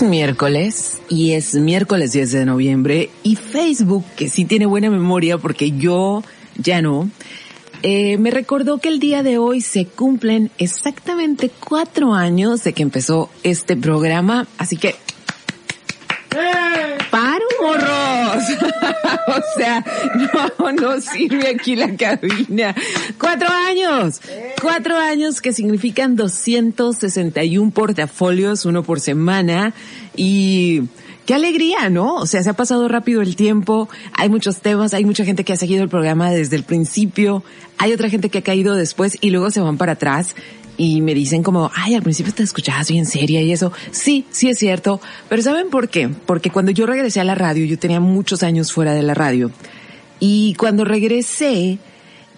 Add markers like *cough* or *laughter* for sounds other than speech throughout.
Es miércoles y es miércoles 10 de noviembre y Facebook, que sí tiene buena memoria porque yo ya no, eh, me recordó que el día de hoy se cumplen exactamente cuatro años de que empezó este programa, así que ¡Paro, morros! *laughs* o sea, no, no sirve aquí la cabina. ¡Cuatro años! Cuatro años que significan 261 portafolios, uno por semana. Y qué alegría, ¿no? O sea, se ha pasado rápido el tiempo, hay muchos temas, hay mucha gente que ha seguido el programa desde el principio, hay otra gente que ha caído después y luego se van para atrás y me dicen como, ay, al principio te escuchabas bien seria y eso. Sí, sí es cierto. Pero ¿saben por qué? Porque cuando yo regresé a la radio, yo tenía muchos años fuera de la radio. Y cuando regresé,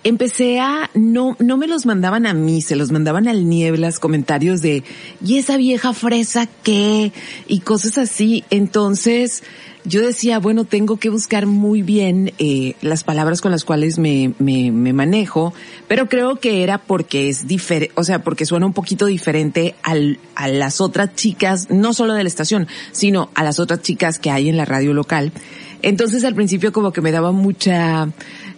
empecé a, no, no me los mandaban a mí, se los mandaban al Nieblas comentarios de, ¿y esa vieja fresa qué? Y cosas así. Entonces, yo decía, bueno, tengo que buscar muy bien eh, las palabras con las cuales me, me, me manejo, pero creo que era porque es diferente, o sea, porque suena un poquito diferente al, a las otras chicas, no solo de la estación, sino a las otras chicas que hay en la radio local. Entonces al principio como que me daba mucha,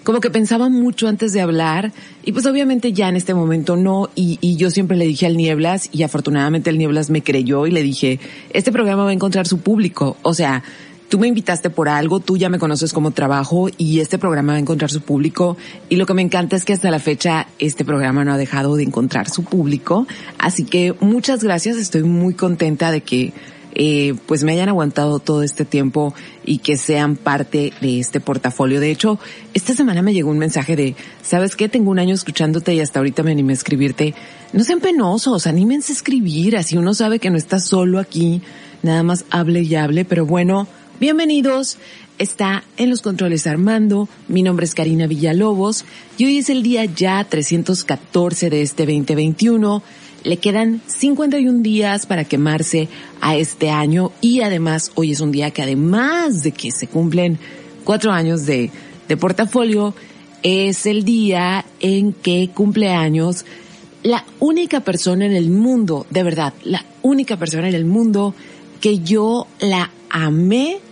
como que pensaba mucho antes de hablar y pues obviamente ya en este momento no y, y yo siempre le dije al Nieblas y afortunadamente el Nieblas me creyó y le dije, este programa va a encontrar su público, o sea, tú me invitaste por algo, tú ya me conoces como trabajo y este programa va a encontrar su público. Y lo que me encanta es que hasta la fecha este programa no ha dejado de encontrar su público. Así que muchas gracias, estoy muy contenta de que eh, pues me hayan aguantado todo este tiempo y que sean parte de este portafolio. De hecho, esta semana me llegó un mensaje de, ¿sabes qué? Tengo un año escuchándote y hasta ahorita me animé a escribirte. No sean penosos, anímense a escribir, así uno sabe que no está solo aquí, nada más hable y hable, pero bueno, Bienvenidos. Está en los controles Armando. Mi nombre es Karina Villalobos y hoy es el día ya 314 de este 2021. Le quedan 51 días para quemarse a este año y además hoy es un día que además de que se cumplen cuatro años de, de portafolio, es el día en que cumple años la única persona en el mundo, de verdad, la única persona en el mundo que yo la amé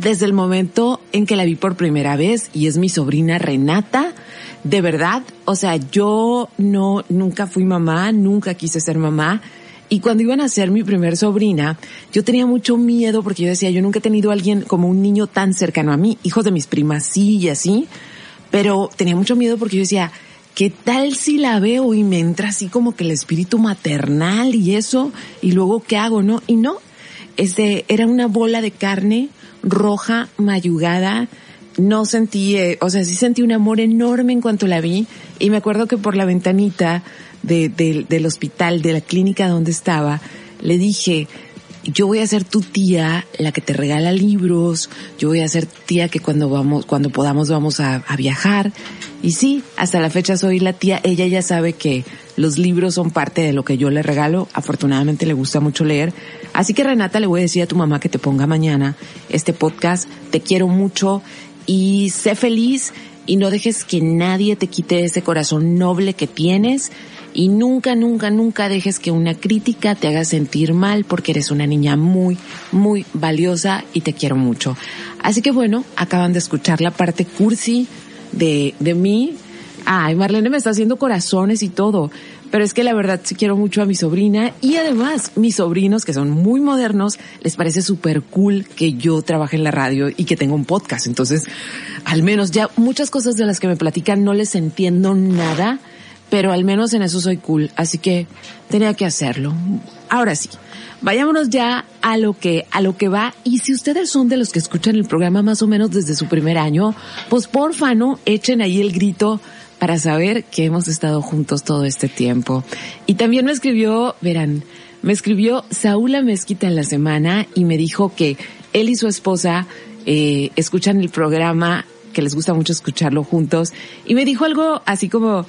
desde el momento en que la vi por primera vez y es mi sobrina Renata. De verdad, o sea, yo no, nunca fui mamá, nunca quise ser mamá. Y cuando iban a ser mi primer sobrina, yo tenía mucho miedo porque yo decía, yo nunca he tenido a alguien como un niño tan cercano a mí, hijos de mis primas sí y así, pero tenía mucho miedo porque yo decía, ¿qué tal si la veo y me entra así como que el espíritu maternal y eso? Y luego, ¿qué hago? No, y no, este, era una bola de carne roja, mayugada. No sentí, eh, o sea, sí sentí un amor enorme en cuanto la vi. Y me acuerdo que por la ventanita de, del hospital, de la clínica donde estaba, le dije, yo voy a ser tu tía, la que te regala libros, yo voy a ser tía que cuando vamos, cuando podamos vamos a, viajar. Y sí, hasta la fecha soy la tía, ella ya sabe que los libros son parte de lo que yo le regalo, afortunadamente le gusta mucho leer. Así que Renata, le voy a decir a tu mamá que te ponga mañana este podcast, te quiero mucho y sé feliz y no dejes que nadie te quite ese corazón noble que tienes y nunca, nunca, nunca dejes que una crítica te haga sentir mal porque eres una niña muy, muy valiosa y te quiero mucho. Así que bueno, acaban de escuchar la parte cursi de, de mí. Ay, Marlene me está haciendo corazones y todo. Pero es que la verdad sí quiero mucho a mi sobrina y además mis sobrinos que son muy modernos les parece súper cool que yo trabaje en la radio y que tenga un podcast. Entonces, al menos ya muchas cosas de las que me platican no les entiendo nada pero al menos en eso soy cool, así que tenía que hacerlo. Ahora sí, vayámonos ya a lo que, a lo que va. Y si ustedes son de los que escuchan el programa más o menos desde su primer año, pues porfa, ¿no? Echen ahí el grito para saber que hemos estado juntos todo este tiempo. Y también me escribió, verán, me escribió Saúl Mezquita en la semana y me dijo que él y su esposa eh, escuchan el programa, que les gusta mucho escucharlo juntos, y me dijo algo así como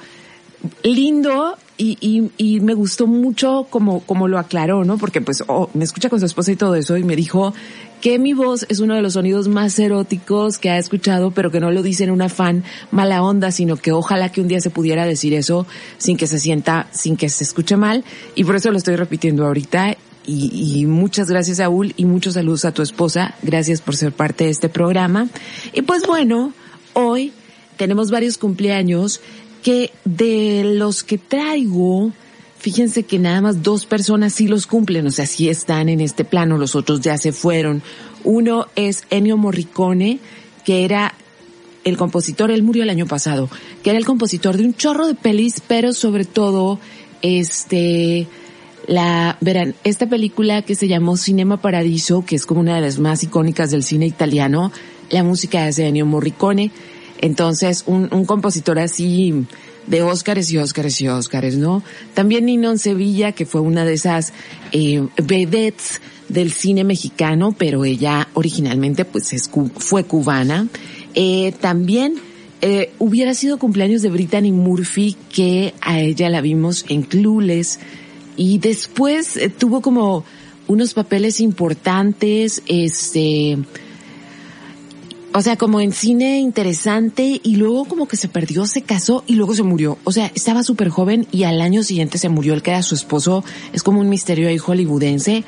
lindo y, y, y, me gustó mucho como, como lo aclaró, ¿no? Porque pues oh, me escucha con su esposa y todo eso y me dijo que mi voz es uno de los sonidos más eróticos que ha escuchado, pero que no lo dice en una fan mala onda, sino que ojalá que un día se pudiera decir eso sin que se sienta, sin que se escuche mal. Y por eso lo estoy repitiendo ahorita. Y, y muchas gracias, Saúl, y muchos saludos a tu esposa. Gracias por ser parte de este programa. Y pues bueno, hoy tenemos varios cumpleaños que de los que traigo, fíjense que nada más dos personas sí los cumplen, o sea, sí están en este plano, los otros ya se fueron. Uno es Ennio Morricone, que era el compositor, él murió el año pasado, que era el compositor de un chorro de pelis, pero sobre todo, este, la, verán, esta película que se llamó Cinema Paradiso, que es como una de las más icónicas del cine italiano, la música es de Ennio Morricone, entonces, un, un compositor así de Óscares y Óscares y Óscares, ¿no? También Ninon Sevilla, que fue una de esas eh, vedettes del cine mexicano, pero ella originalmente pues es, fue cubana. Eh, también eh, hubiera sido cumpleaños de Brittany Murphy, que a ella la vimos en Clueless, y después eh, tuvo como unos papeles importantes, este, o sea, como en cine interesante y luego como que se perdió, se casó y luego se murió. O sea, estaba súper joven y al año siguiente se murió el que era su esposo. Es como un misterio ahí hollywoodense.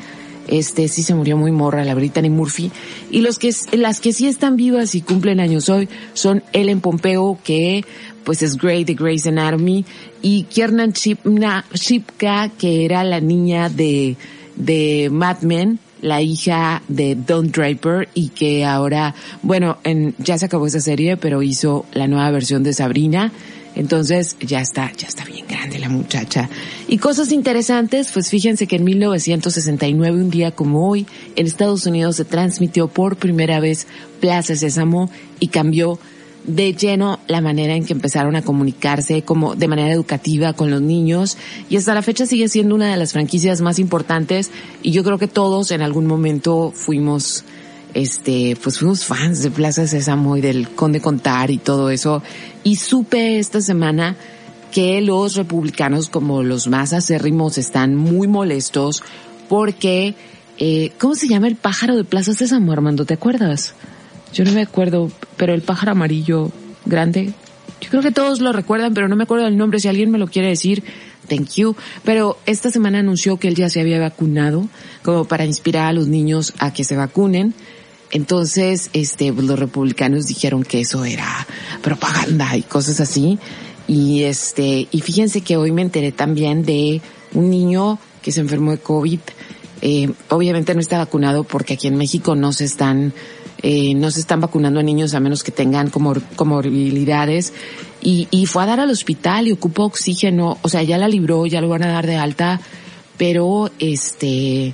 Este sí se murió muy morra la Brittany Murphy. Y los que, las que sí están vivas y cumplen años hoy son Ellen Pompeo, que pues es Grey de Grey's Anatomy, y Kiernan Shipka, que era la niña de, de Mad Men, la hija de Don Draper y que ahora, bueno, en, ya se acabó esa serie, pero hizo la nueva versión de Sabrina. Entonces ya está, ya está bien grande la muchacha. Y cosas interesantes, pues fíjense que en 1969, un día como hoy, en Estados Unidos se transmitió por primera vez Plaza Sésamo y cambió de lleno la manera en que empezaron a comunicarse como de manera educativa con los niños y hasta la fecha sigue siendo una de las franquicias más importantes y yo creo que todos en algún momento fuimos este pues fuimos fans de Plaza Sésamo y del Conde Contar y todo eso y supe esta semana que los republicanos como los más acérrimos están muy molestos porque eh, ¿cómo se llama el pájaro de Plaza Sésamo Armando? ¿Te acuerdas? Yo no me acuerdo, pero el pájaro amarillo grande, yo creo que todos lo recuerdan, pero no me acuerdo del nombre. Si alguien me lo quiere decir, thank you. Pero esta semana anunció que él ya se había vacunado, como para inspirar a los niños a que se vacunen. Entonces, este, pues, los republicanos dijeron que eso era propaganda y cosas así. Y este, y fíjense que hoy me enteré también de un niño que se enfermó de COVID. Eh, obviamente no está vacunado porque aquí en México no se están eh, no se están vacunando a niños a menos que tengan comor comorbilidades. Y, y fue a dar al hospital y ocupó oxígeno, o sea, ya la libró, ya lo van a dar de alta, pero este,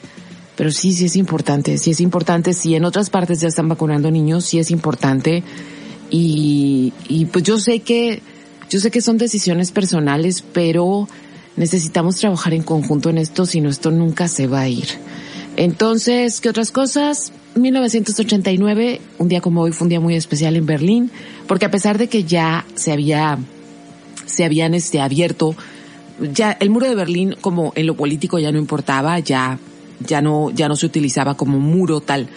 pero sí, sí es importante, sí es importante, si en otras partes ya están vacunando niños, sí es importante. Y, y pues yo sé que, yo sé que son decisiones personales, pero necesitamos trabajar en conjunto en esto, si no esto nunca se va a ir. Entonces, ¿qué otras cosas? 1989, un día como hoy fue un día muy especial en Berlín, porque a pesar de que ya se había, se habían este abierto, ya el muro de Berlín como en lo político ya no importaba, ya, ya no, ya no se utilizaba como muro tal,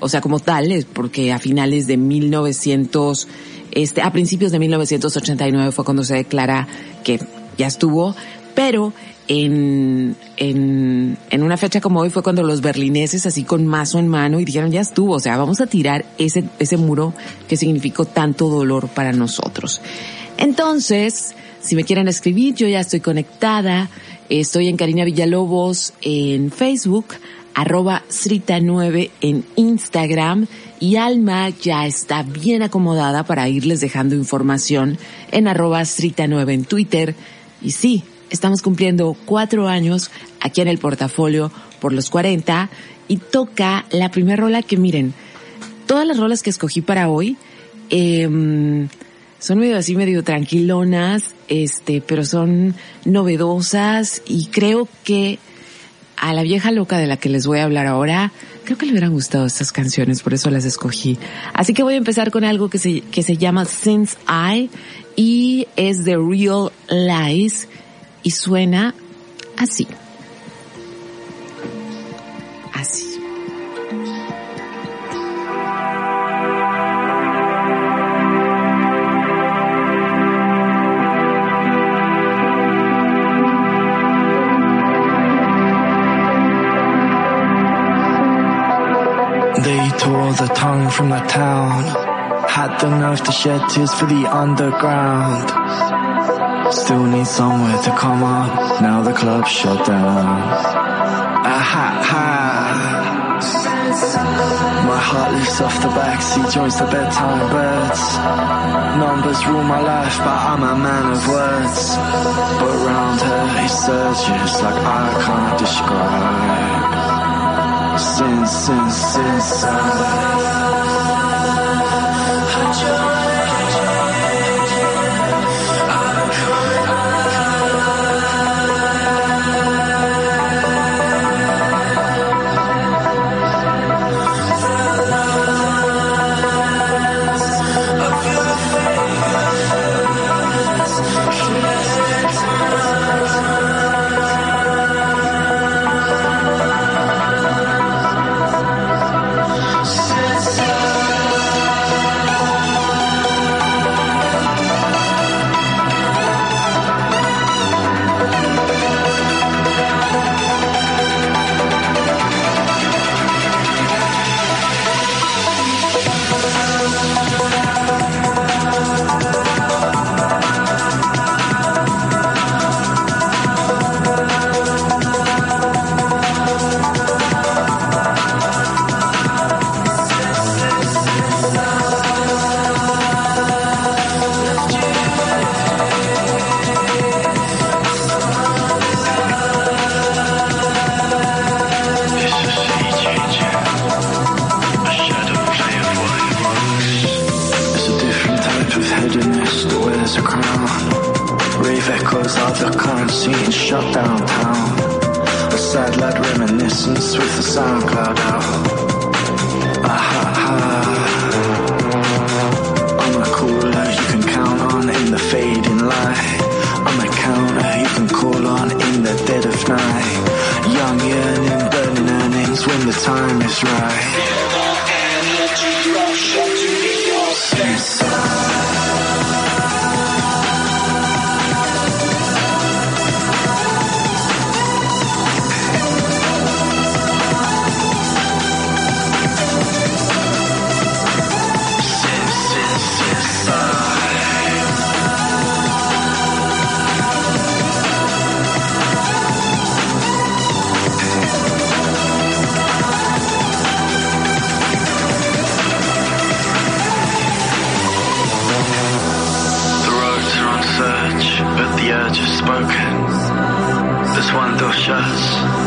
o sea, como tal, porque a finales de 1900, este, a principios de 1989 fue cuando se declara que ya estuvo, pero en, en, en una fecha como hoy fue cuando los berlineses así con mazo en mano y dijeron ya estuvo, o sea, vamos a tirar ese, ese muro que significó tanto dolor para nosotros. Entonces, si me quieren escribir, yo ya estoy conectada, estoy en Karina Villalobos en Facebook, arroba Srita9 en Instagram y Alma ya está bien acomodada para irles dejando información en arroba Srita9 en Twitter. Y sí, estamos cumpliendo cuatro años aquí en el portafolio por los 40 y toca la primera rola que miren, todas las rolas que escogí para hoy eh, son medio así, medio tranquilonas, este, pero son novedosas y creo que a la vieja loca de la que les voy a hablar ahora, creo que le hubieran gustado estas canciones, por eso las escogí. Así que voy a empezar con algo que se, que se llama Since I y es The Real Lies y suena así. Así. the tongue from the town. Had the nerve to shed tears for the underground. Still need somewhere to come up. Now the club's shut down. Aha, ha. My heart lifts off the backseat, joins the bedtime birds. Numbers rule my life, but I'm a man of words. But round her he surges like I can't describe sin, sin, sin, sin. distance with the sound cloud out. Aha ha. I'm a cooler you can count on in the fading light. I'm a counter you can call on in the dead of night. Young yearning, burning earnings when the time is right. shuts,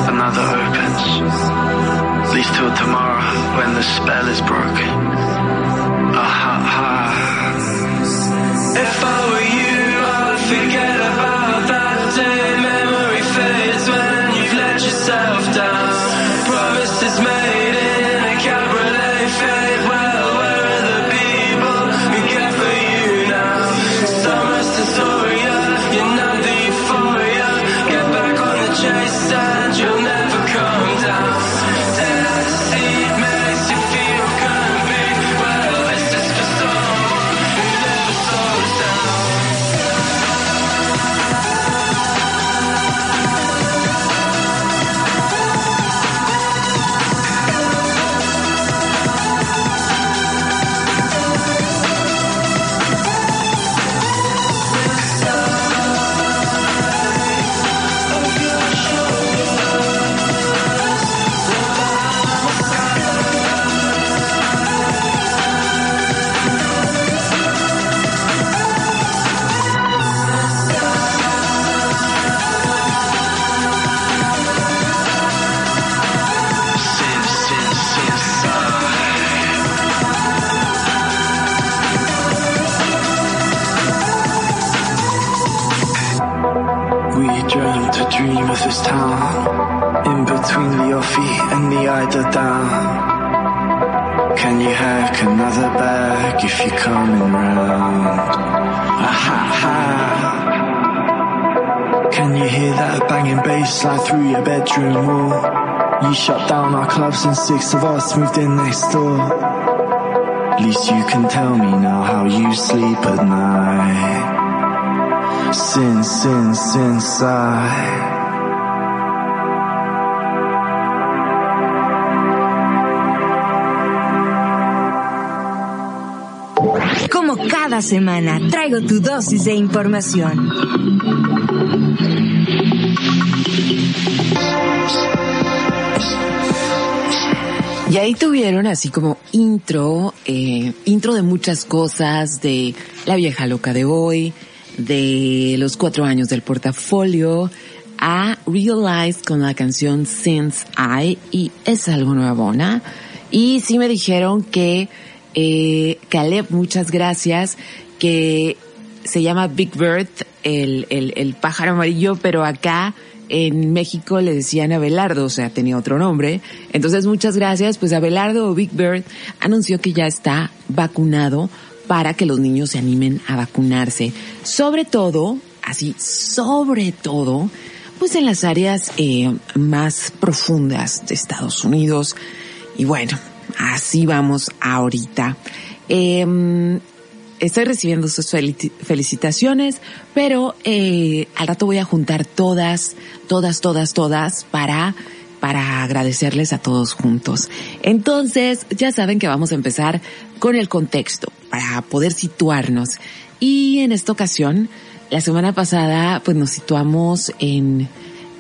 another opens. Leads to a tomorrow when the spell is broken. You shut down our clubs and six of us moved in next door. At least you can tell me now how you sleep at night. Sin, sin, sin, sigh. Como cada semana, traigo tu dosis de información. Y ahí tuvieron así como intro, eh, intro de muchas cosas, de la vieja loca de hoy, de los cuatro años del portafolio, a Realize con la canción Since I, y es algo nuevo, ¿no? Y sí me dijeron que, eh, Caleb, muchas gracias, que se llama Big Bird, el, el, el pájaro amarillo, pero acá en México le decían Abelardo, o sea, tenía otro nombre. Entonces, muchas gracias. Pues Abelardo o Big Bird anunció que ya está vacunado para que los niños se animen a vacunarse. Sobre todo, así, sobre todo, pues en las áreas eh, más profundas de Estados Unidos. Y bueno, así vamos ahorita. Eh, estoy recibiendo sus felicitaciones, pero eh, al rato voy a juntar todas, todas, todas, todas para para agradecerles a todos juntos. Entonces, ya saben que vamos a empezar con el contexto para poder situarnos. Y en esta ocasión, la semana pasada, pues nos situamos en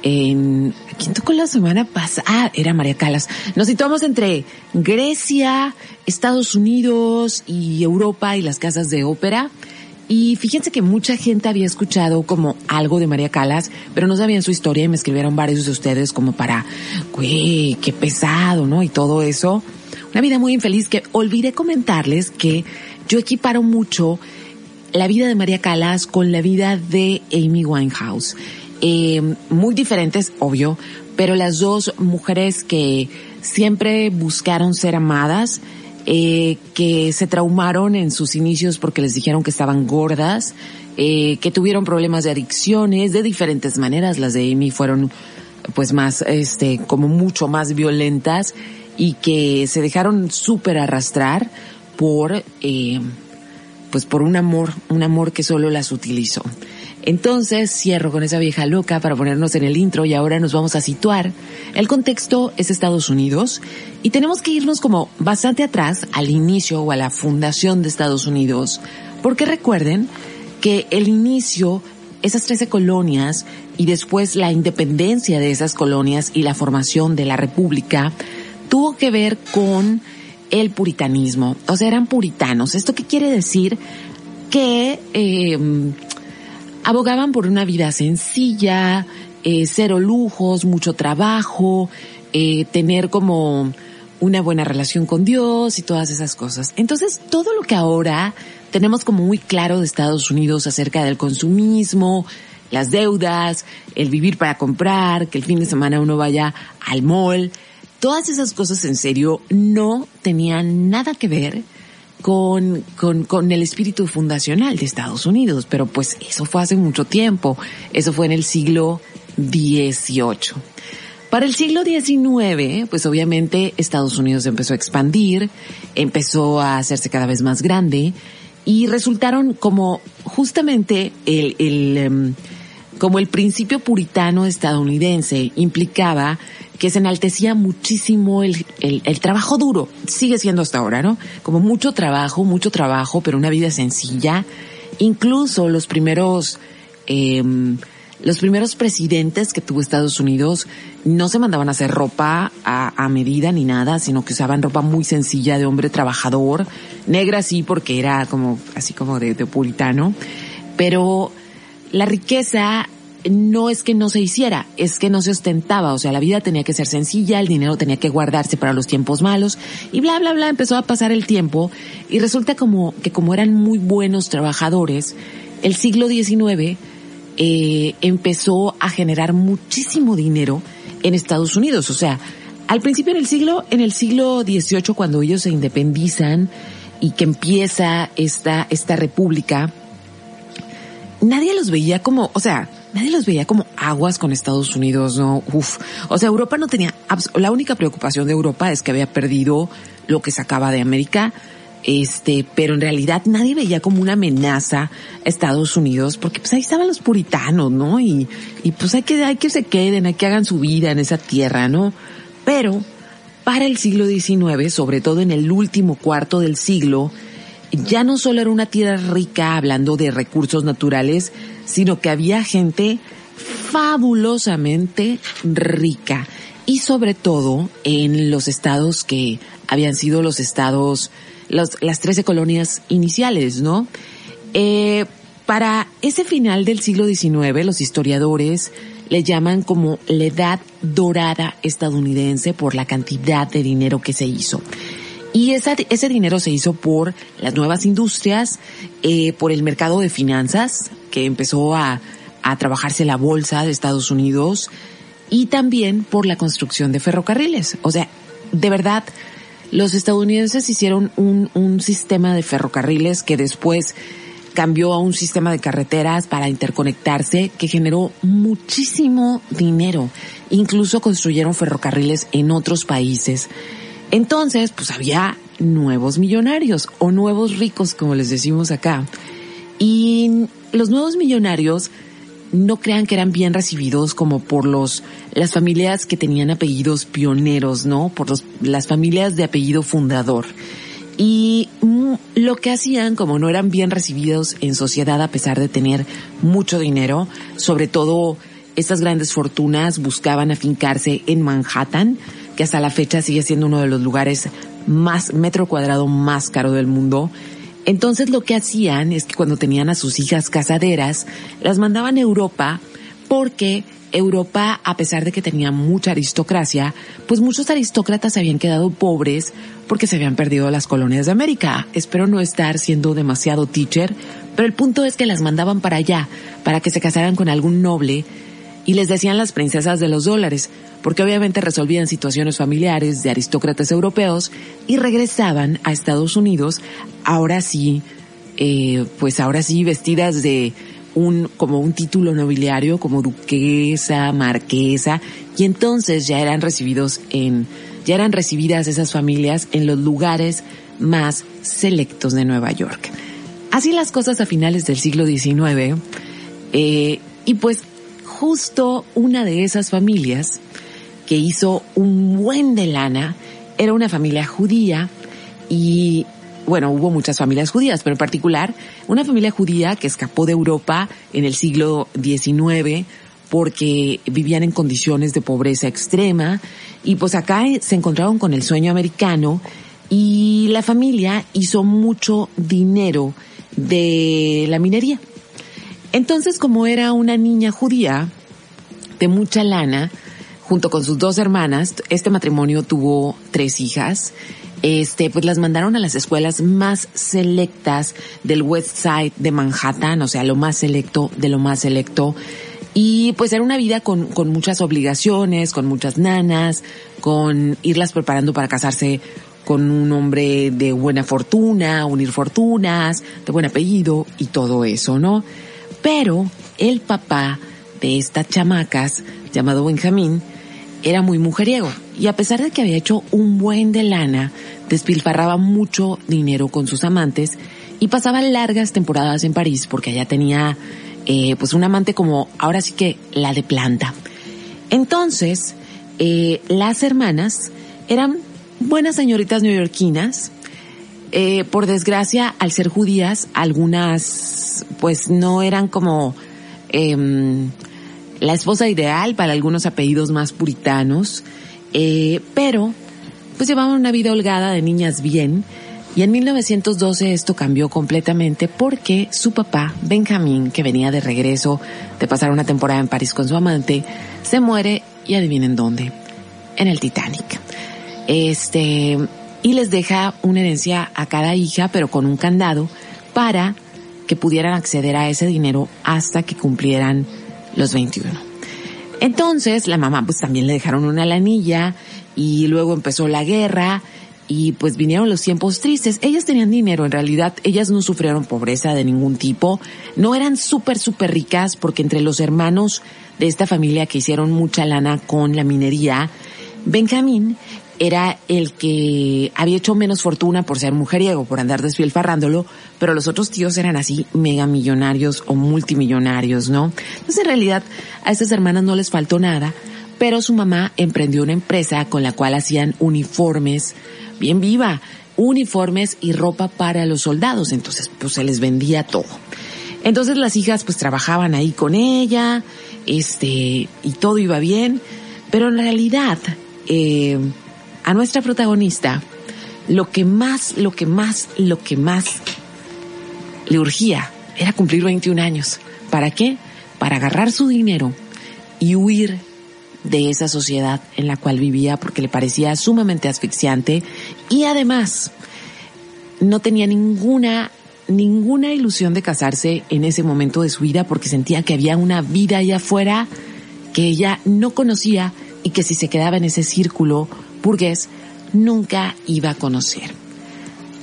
en ¿quién tocó la semana pasada? Ah, era María Calas. Nos situamos entre Grecia, Estados Unidos y Europa y las casas de ópera. Y fíjense que mucha gente había escuchado como algo de María Calas, pero no sabían su historia y me escribieron varios de ustedes como para, güey, qué pesado, ¿no? Y todo eso. Una vida muy infeliz que olvidé comentarles que yo equiparo mucho la vida de María Calas con la vida de Amy Winehouse eh, muy diferentes, obvio, pero las dos mujeres que siempre buscaron ser amadas, eh, que se traumaron en sus inicios porque les dijeron que estaban gordas, eh, que tuvieron problemas de adicciones de diferentes maneras. Las de Amy fueron pues más, este, como mucho más violentas y que se dejaron súper arrastrar por, pues por un amor, un amor que solo las utilizó. Entonces cierro con esa vieja loca para ponernos en el intro y ahora nos vamos a situar. El contexto es Estados Unidos y tenemos que irnos como bastante atrás al inicio o a la fundación de Estados Unidos, porque recuerden que el inicio, esas 13 colonias y después la independencia de esas colonias y la formación de la república tuvo que ver con el puritanismo, o sea, eran puritanos. ¿Esto qué quiere decir? Que eh, abogaban por una vida sencilla, eh, cero lujos, mucho trabajo, eh, tener como una buena relación con Dios y todas esas cosas. Entonces, todo lo que ahora tenemos como muy claro de Estados Unidos acerca del consumismo, las deudas, el vivir para comprar, que el fin de semana uno vaya al mall, todas esas cosas en serio no tenían nada que ver con, con, con el espíritu fundacional de Estados Unidos, pero pues eso fue hace mucho tiempo, eso fue en el siglo XVIII. Para el siglo XIX, pues obviamente Estados Unidos empezó a expandir, empezó a hacerse cada vez más grande y resultaron como justamente el, el em, como el principio puritano estadounidense implicaba que se enaltecía muchísimo el, el, el, trabajo duro. Sigue siendo hasta ahora, ¿no? Como mucho trabajo, mucho trabajo, pero una vida sencilla. Incluso los primeros, eh, los primeros presidentes que tuvo Estados Unidos no se mandaban a hacer ropa a, a medida ni nada, sino que usaban ropa muy sencilla de hombre trabajador, negra sí porque era como, así como de, de puritano, pero la riqueza no es que no se hiciera, es que no se ostentaba, o sea, la vida tenía que ser sencilla, el dinero tenía que guardarse para los tiempos malos y bla, bla, bla, empezó a pasar el tiempo y resulta como que como eran muy buenos trabajadores, el siglo XIX eh, empezó a generar muchísimo dinero en Estados Unidos. O sea, al principio en el siglo, en el siglo XVIII, cuando ellos se independizan y que empieza esta, esta república, nadie los veía como, o sea, nadie los veía como aguas con Estados Unidos, ¿no? Uf. O sea, Europa no tenía, la única preocupación de Europa es que había perdido lo que sacaba de América, este, pero en realidad nadie veía como una amenaza a Estados Unidos, porque pues ahí estaban los puritanos, ¿no? Y, y pues hay que, hay que se queden, hay que hagan su vida en esa tierra, ¿no? Pero para el siglo XIX, sobre todo en el último cuarto del siglo, ya no solo era una tierra rica hablando de recursos naturales, sino que había gente fabulosamente rica y sobre todo en los estados que habían sido los estados, las trece colonias iniciales, ¿no? Eh, para ese final del siglo XIX, los historiadores le llaman como la edad dorada estadounidense por la cantidad de dinero que se hizo. Y ese dinero se hizo por las nuevas industrias, eh, por el mercado de finanzas, que empezó a, a trabajarse la bolsa de Estados Unidos, y también por la construcción de ferrocarriles. O sea, de verdad, los estadounidenses hicieron un, un sistema de ferrocarriles que después cambió a un sistema de carreteras para interconectarse que generó muchísimo dinero. Incluso construyeron ferrocarriles en otros países. Entonces, pues había nuevos millonarios o nuevos ricos, como les decimos acá. Y los nuevos millonarios no crean que eran bien recibidos como por los las familias que tenían apellidos pioneros, ¿no? Por los, las familias de apellido fundador. Y mm, lo que hacían, como no eran bien recibidos en sociedad a pesar de tener mucho dinero, sobre todo estas grandes fortunas buscaban afincarse en Manhattan, que hasta la fecha sigue siendo uno de los lugares más metro cuadrado más caro del mundo. Entonces lo que hacían es que cuando tenían a sus hijas casaderas, las mandaban a Europa porque Europa, a pesar de que tenía mucha aristocracia, pues muchos aristócratas habían quedado pobres porque se habían perdido las colonias de América. Espero no estar siendo demasiado teacher, pero el punto es que las mandaban para allá, para que se casaran con algún noble, y les decían las princesas de los dólares, porque obviamente resolvían situaciones familiares de aristócratas europeos y regresaban a Estados Unidos, ahora sí, eh, pues ahora sí vestidas de un, como un título nobiliario, como duquesa, marquesa, y entonces ya eran recibidos en, ya eran recibidas esas familias en los lugares más selectos de Nueva York. Así las cosas a finales del siglo XIX, eh, y pues justo una de esas familias que hizo un buen de lana era una familia judía y bueno, hubo muchas familias judías, pero en particular una familia judía que escapó de Europa en el siglo XIX porque vivían en condiciones de pobreza extrema y pues acá se encontraron con el sueño americano y la familia hizo mucho dinero de la minería. Entonces, como era una niña judía de mucha lana, junto con sus dos hermanas, este matrimonio tuvo tres hijas este, pues las mandaron a las escuelas más selectas del West Side de Manhattan, o sea, lo más selecto de lo más selecto. Y pues era una vida con, con muchas obligaciones, con muchas nanas, con irlas preparando para casarse con un hombre de buena fortuna, unir fortunas, de buen apellido y todo eso, ¿no? Pero el papá de estas chamacas, llamado Benjamín, era muy mujeriego y a pesar de que había hecho un buen de lana, despilfarraba mucho dinero con sus amantes y pasaba largas temporadas en París porque allá tenía eh, pues un amante como ahora sí que la de planta. Entonces, eh, las hermanas eran buenas señoritas neoyorquinas. Eh, por desgracia, al ser judías, algunas pues no eran como em, la esposa ideal para algunos apellidos más puritanos, eh, pero pues llevaban una vida holgada de niñas bien y en 1912 esto cambió completamente porque su papá, Benjamín, que venía de regreso de pasar una temporada en París con su amante, se muere y adivinen dónde, en el Titanic. Este, y les deja una herencia a cada hija, pero con un candado para que pudieran acceder a ese dinero hasta que cumplieran los 21. Entonces la mamá pues también le dejaron una lanilla y luego empezó la guerra y pues vinieron los tiempos tristes. Ellas tenían dinero, en realidad ellas no sufrieron pobreza de ningún tipo, no eran súper, súper ricas porque entre los hermanos de esta familia que hicieron mucha lana con la minería, Benjamín era el que había hecho menos fortuna por ser mujeriego, por andar despilfarrándolo, pero los otros tíos eran así mega millonarios o multimillonarios, ¿no? Entonces en realidad a estas hermanas no les faltó nada, pero su mamá emprendió una empresa con la cual hacían uniformes, bien viva, uniformes y ropa para los soldados, entonces pues se les vendía todo. Entonces las hijas pues trabajaban ahí con ella, este, y todo iba bien, pero en realidad, eh, a nuestra protagonista, lo que más, lo que más, lo que más le urgía era cumplir 21 años. ¿Para qué? Para agarrar su dinero y huir de esa sociedad en la cual vivía porque le parecía sumamente asfixiante y además no tenía ninguna ninguna ilusión de casarse en ese momento de su vida porque sentía que había una vida allá afuera que ella no conocía y que si se quedaba en ese círculo burgués nunca iba a conocer.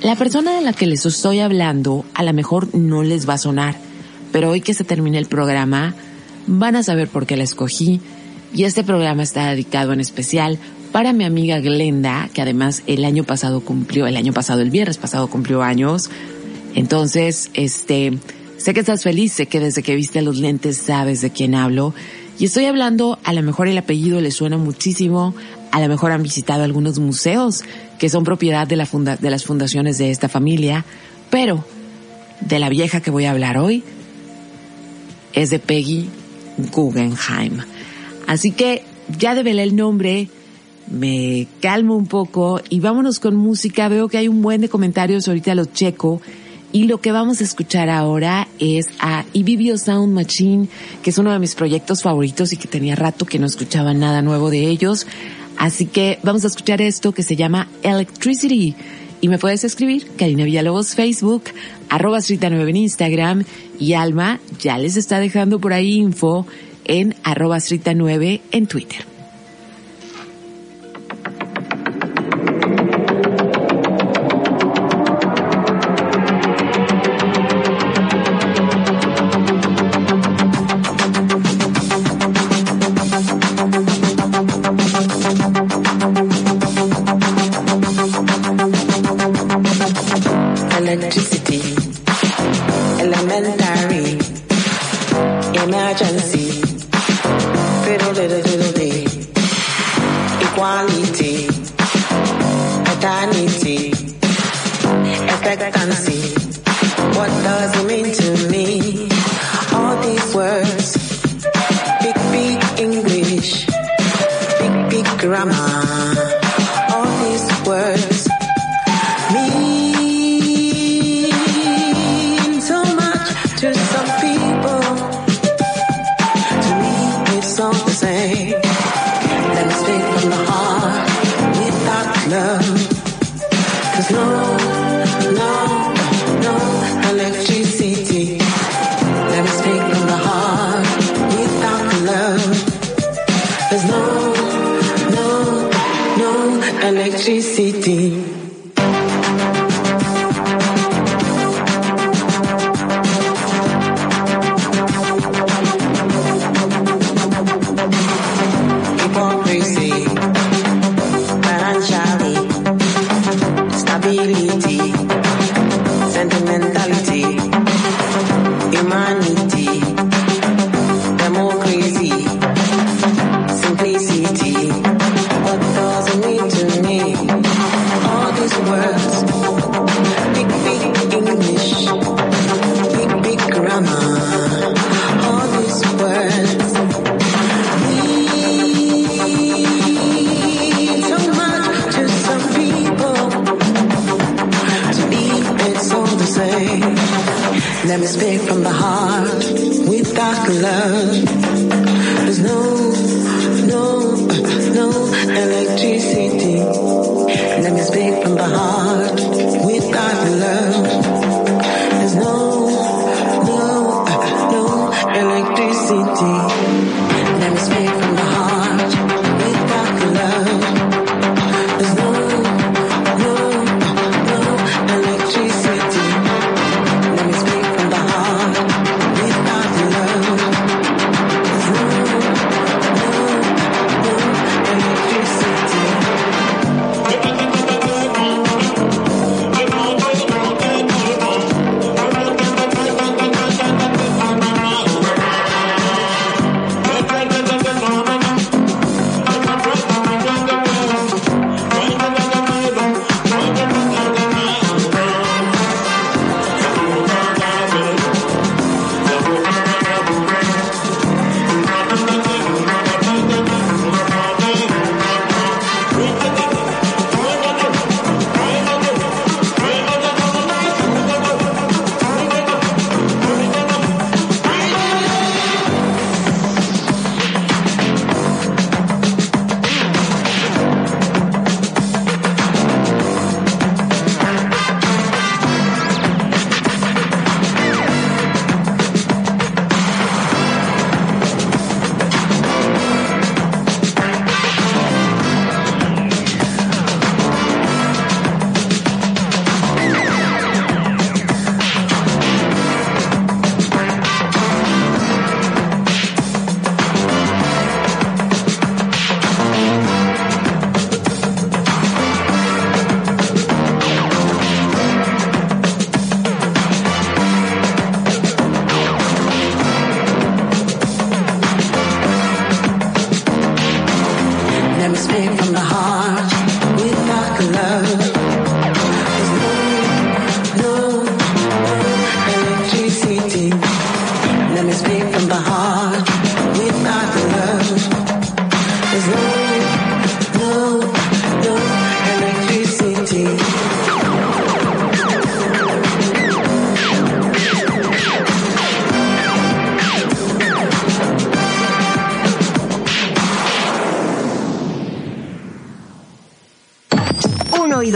La persona de la que les estoy hablando a lo mejor no les va a sonar, pero hoy que se termine el programa van a saber por qué la escogí y este programa está dedicado en especial para mi amiga Glenda, que además el año pasado cumplió, el año pasado, el viernes pasado cumplió años. Entonces, este, sé que estás feliz, sé que desde que viste los lentes sabes de quién hablo. Y estoy hablando, a lo mejor el apellido le suena muchísimo, a lo mejor han visitado algunos museos que son propiedad de, la funda de las fundaciones de esta familia, pero de la vieja que voy a hablar hoy es de Peggy Guggenheim. Así que ya develé el nombre, me calmo un poco y vámonos con música. Veo que hay un buen de comentarios, ahorita los checo. Y lo que vamos a escuchar ahora es a Ibibio Sound Machine, que es uno de mis proyectos favoritos y que tenía rato que no escuchaba nada nuevo de ellos. Así que vamos a escuchar esto que se llama Electricity. Y me puedes escribir, Karina Villalobos, Facebook, arroba 9 en Instagram y Alma ya les está dejando por ahí info en arroba 9 en Twitter.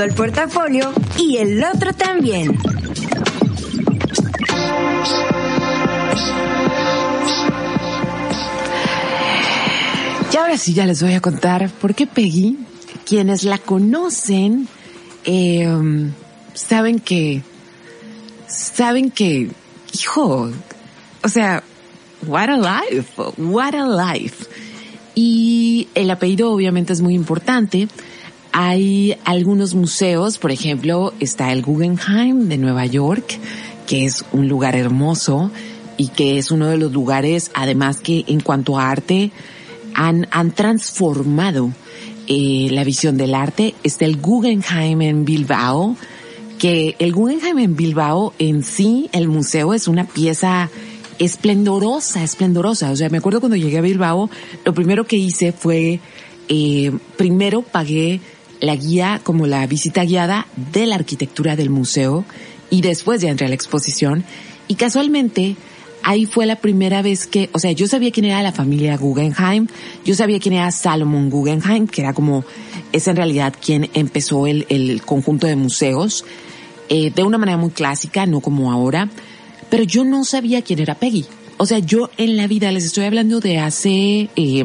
El portafolio y el otro también. Y ahora sí ya les voy a contar por qué Peggy, quienes la conocen, em, saben que, saben que, hijo, o sea, what a life, what a life. Y el apellido obviamente es muy importante hay algunos museos, por ejemplo, está el Guggenheim de Nueva York, que es un lugar hermoso y que es uno de los lugares, además que en cuanto a arte, han, han transformado eh, la visión del arte. Está el Guggenheim en Bilbao, que el Guggenheim en Bilbao en sí, el museo es una pieza esplendorosa, esplendorosa. O sea, me acuerdo cuando llegué a Bilbao, lo primero que hice fue, eh, primero pagué la guía como la visita guiada de la arquitectura del museo y después ya entré a la exposición y casualmente ahí fue la primera vez que, o sea, yo sabía quién era la familia Guggenheim, yo sabía quién era Salomon Guggenheim, que era como, es en realidad quien empezó el, el conjunto de museos, eh, de una manera muy clásica, no como ahora, pero yo no sabía quién era Peggy. O sea, yo en la vida les estoy hablando de hace, eh,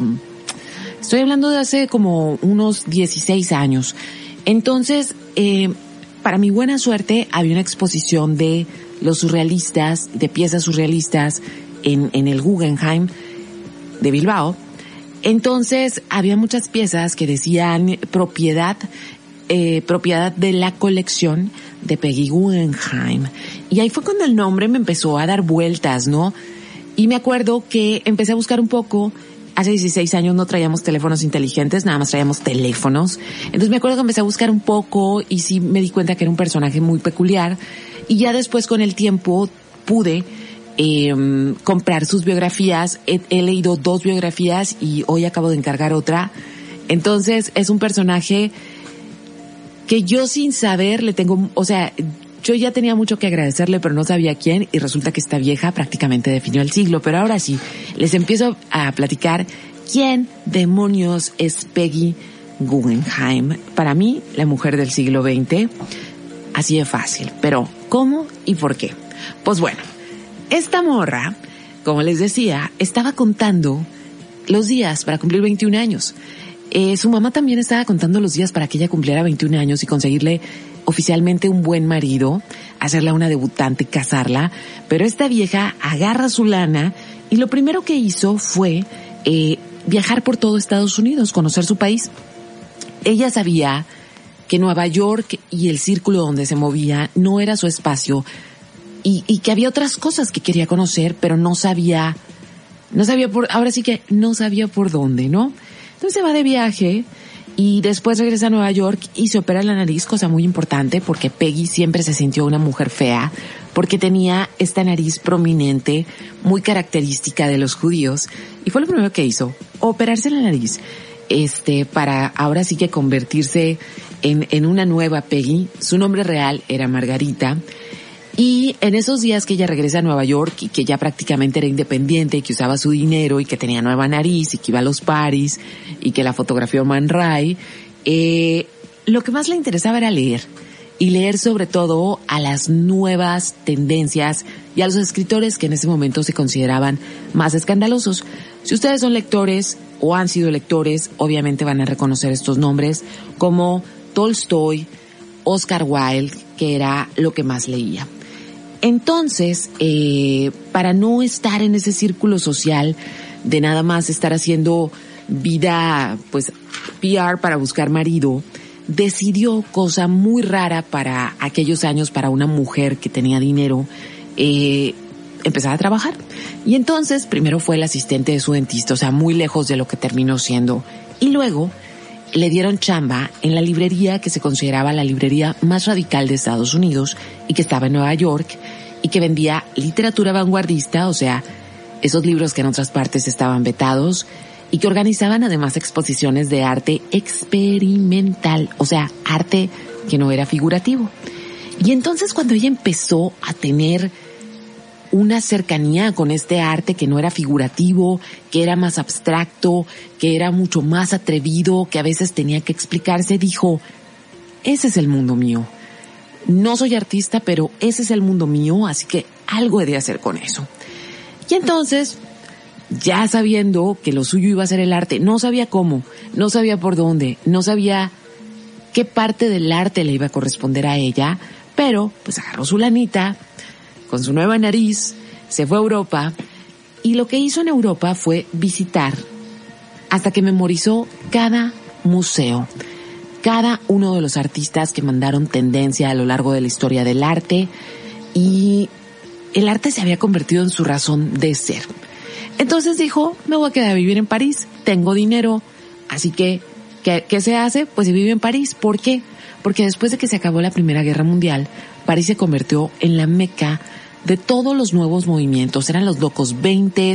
Estoy hablando de hace como unos 16 años. Entonces, eh, para mi buena suerte, había una exposición de los surrealistas, de piezas surrealistas en, en el Guggenheim de Bilbao. Entonces, había muchas piezas que decían propiedad, eh, propiedad de la colección de Peggy Guggenheim. Y ahí fue cuando el nombre me empezó a dar vueltas, ¿no? Y me acuerdo que empecé a buscar un poco hace 16 años no traíamos teléfonos inteligentes, nada más traíamos teléfonos. Entonces me acuerdo que empecé a buscar un poco y sí me di cuenta que era un personaje muy peculiar. Y ya después con el tiempo pude eh, comprar sus biografías. He leído dos biografías y hoy acabo de encargar otra. Entonces es un personaje que yo sin saber le tengo, o sea, yo ya tenía mucho que agradecerle, pero no sabía quién, y resulta que esta vieja prácticamente definió el siglo. Pero ahora sí, les empiezo a platicar quién demonios es Peggy Guggenheim. Para mí, la mujer del siglo XX, así de fácil. Pero, ¿cómo y por qué? Pues bueno, esta morra, como les decía, estaba contando los días para cumplir 21 años. Eh, su mamá también estaba contando los días para que ella cumpliera 21 años y conseguirle oficialmente un buen marido, hacerla una debutante, casarla, pero esta vieja agarra su lana y lo primero que hizo fue eh, viajar por todo Estados Unidos, conocer su país. Ella sabía que Nueva York y el círculo donde se movía no era su espacio y, y que había otras cosas que quería conocer, pero no sabía, no sabía por, ahora sí que no sabía por dónde, ¿no? Entonces se va de viaje, y después regresa a Nueva York y se opera la nariz, cosa muy importante porque Peggy siempre se sintió una mujer fea porque tenía esta nariz prominente muy característica de los judíos y fue lo primero que hizo, operarse la nariz, este, para ahora sí que convertirse en, en una nueva Peggy. Su nombre real era Margarita y en esos días que ella regresa a Nueva York y que ya prácticamente era independiente y que usaba su dinero y que tenía nueva nariz y que iba a los paris y que la fotografió Man Ray, eh, lo que más le interesaba era leer. Y leer sobre todo a las nuevas tendencias y a los escritores que en ese momento se consideraban más escandalosos. Si ustedes son lectores o han sido lectores, obviamente van a reconocer estos nombres como Tolstoy, Oscar Wilde, que era lo que más leía. Entonces, eh, para no estar en ese círculo social de nada más estar haciendo vida, pues, PR para buscar marido, decidió cosa muy rara para aquellos años para una mujer que tenía dinero, eh, empezar a trabajar. Y entonces, primero fue el asistente de su dentista, o sea, muy lejos de lo que terminó siendo. Y luego, le dieron chamba en la librería que se consideraba la librería más radical de Estados Unidos y que estaba en Nueva York y que vendía literatura vanguardista, o sea, esos libros que en otras partes estaban vetados y que organizaban además exposiciones de arte experimental, o sea, arte que no era figurativo. Y entonces cuando ella empezó a tener una cercanía con este arte que no era figurativo, que era más abstracto, que era mucho más atrevido, que a veces tenía que explicarse, dijo, ese es el mundo mío. No soy artista, pero ese es el mundo mío, así que algo he de hacer con eso. Y entonces, ya sabiendo que lo suyo iba a ser el arte, no sabía cómo, no sabía por dónde, no sabía qué parte del arte le iba a corresponder a ella, pero pues agarró su lanita, con su nueva nariz, se fue a Europa y lo que hizo en Europa fue visitar hasta que memorizó cada museo, cada uno de los artistas que mandaron tendencia a lo largo de la historia del arte y el arte se había convertido en su razón de ser. Entonces dijo, me voy a quedar a vivir en París, tengo dinero, así que, ¿qué, se hace? Pues se vive en París. ¿Por qué? Porque después de que se acabó la Primera Guerra Mundial, París se convirtió en la meca de todos los nuevos movimientos. Eran los locos 20,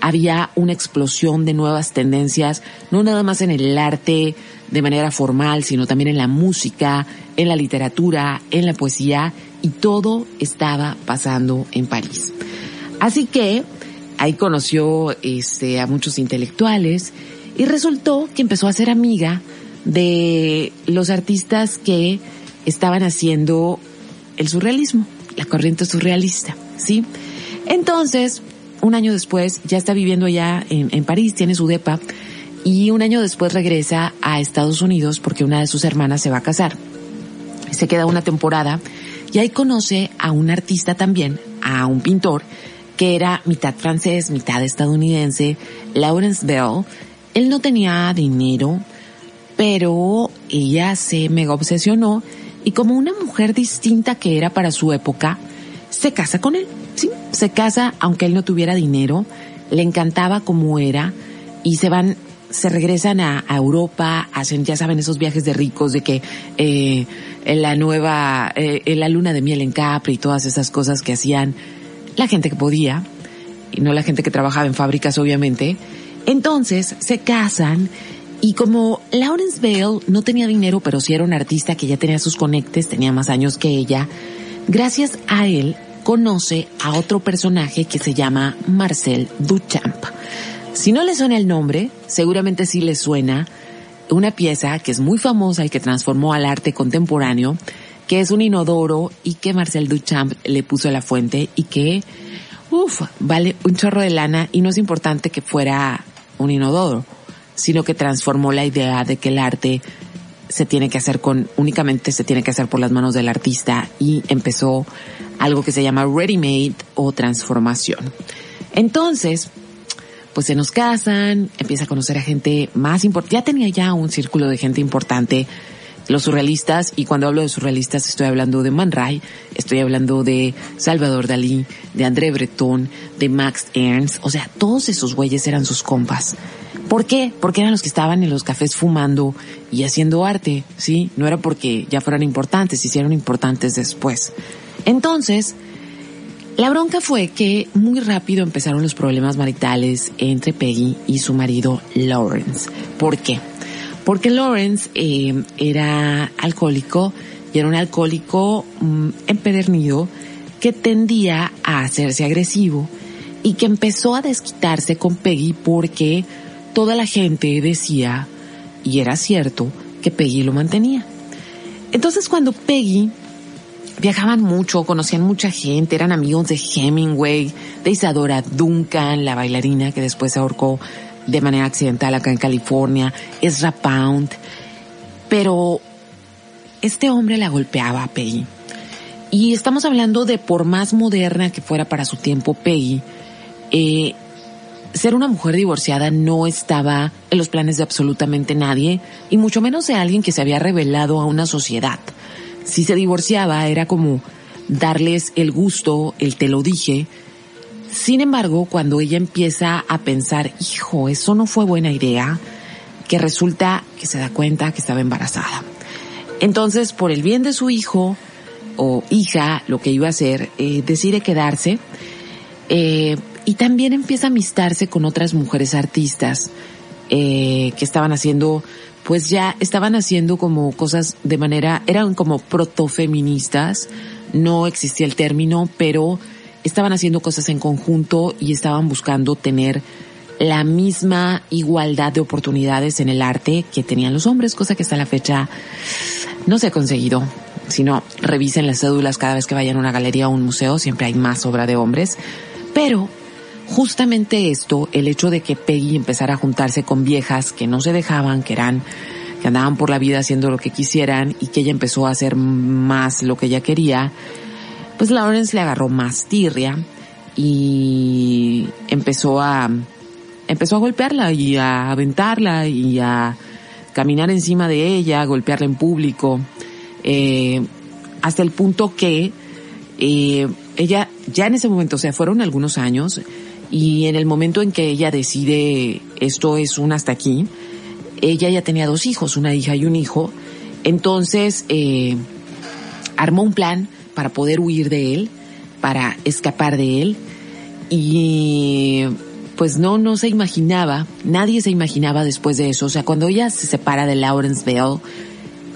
había una explosión de nuevas tendencias, no nada más en el arte de manera formal, sino también en la música, en la literatura, en la poesía, y todo estaba pasando en París. Así que ahí conoció este, a muchos intelectuales y resultó que empezó a ser amiga de los artistas que estaban haciendo el surrealismo la corriente surrealista, ¿sí? Entonces, un año después, ya está viviendo ya en, en París, tiene su depa, y un año después regresa a Estados Unidos porque una de sus hermanas se va a casar. Se queda una temporada y ahí conoce a un artista también, a un pintor, que era mitad francés, mitad estadounidense, Lawrence Bell. Él no tenía dinero, pero ella se mega obsesionó y como una mujer distinta que era para su época, se casa con él, sí, se casa aunque él no tuviera dinero, le encantaba como era y se van, se regresan a, Europa, hacen, ya saben, esos viajes de ricos de que eh, la nueva, eh, la luna de miel en Capri y todas esas cosas que hacían la gente que podía y no la gente que trabajaba en fábricas obviamente. Entonces se casan y como Lawrence Bale no tenía dinero, pero sí era un artista que ya tenía sus conectes, tenía más años que ella, gracias a él conoce a otro personaje que se llama Marcel Duchamp. Si no le suena el nombre, seguramente sí le suena una pieza que es muy famosa y que transformó al arte contemporáneo, que es un inodoro y que Marcel Duchamp le puso a la fuente y que, uff, vale un chorro de lana y no es importante que fuera un inodoro sino que transformó la idea de que el arte se tiene que hacer con, únicamente se tiene que hacer por las manos del artista y empezó algo que se llama ready made o transformación. Entonces, pues se nos casan, empieza a conocer a gente más importante, ya tenía ya un círculo de gente importante, los surrealistas, y cuando hablo de surrealistas estoy hablando de Man Ray, estoy hablando de Salvador Dalí, de André Breton, de Max Ernst, o sea, todos esos güeyes eran sus compas. ¿Por qué? Porque eran los que estaban en los cafés fumando y haciendo arte, ¿sí? No era porque ya fueran importantes, hicieron importantes después. Entonces, la bronca fue que muy rápido empezaron los problemas maritales entre Peggy y su marido Lawrence. ¿Por qué? Porque Lawrence eh, era alcohólico y era un alcohólico mm, empedernido que tendía a hacerse agresivo y que empezó a desquitarse con Peggy porque toda la gente decía, y era cierto, que Peggy lo mantenía. Entonces cuando Peggy viajaban mucho, conocían mucha gente, eran amigos de Hemingway, de Isadora Duncan, la bailarina que después se ahorcó de manera accidental acá en California, Ezra Pound, pero este hombre la golpeaba a Peggy. Y estamos hablando de por más moderna que fuera para su tiempo Peggy, eh, ser una mujer divorciada no estaba en los planes de absolutamente nadie, y mucho menos de alguien que se había revelado a una sociedad. Si se divorciaba era como darles el gusto, el te lo dije. Sin embargo, cuando ella empieza a pensar, hijo, eso no fue buena idea, que resulta que se da cuenta que estaba embarazada. Entonces, por el bien de su hijo o hija, lo que iba a hacer, eh, decide quedarse. Eh, y también empieza a amistarse con otras mujeres artistas eh, que estaban haciendo, pues ya estaban haciendo como cosas de manera, eran como protofeministas, no existía el término, pero estaban haciendo cosas en conjunto y estaban buscando tener la misma igualdad de oportunidades en el arte que tenían los hombres, cosa que hasta la fecha no se ha conseguido. Si no, revisen las cédulas cada vez que vayan a una galería o un museo, siempre hay más obra de hombres. Pero justamente esto, el hecho de que Peggy empezara a juntarse con viejas que no se dejaban, que eran, que andaban por la vida haciendo lo que quisieran y que ella empezó a hacer más lo que ella quería, pues Lawrence le agarró más tirria y empezó a, empezó a golpearla y a aventarla y a caminar encima de ella, a golpearla en público, eh, hasta el punto que eh, ella ya en ese momento, o sea, fueron algunos años y en el momento en que ella decide esto es un hasta aquí, ella ya tenía dos hijos, una hija y un hijo, entonces eh, armó un plan para poder huir de él, para escapar de él y pues no, no se imaginaba, nadie se imaginaba después de eso. O sea, cuando ella se separa de Lawrence Bell,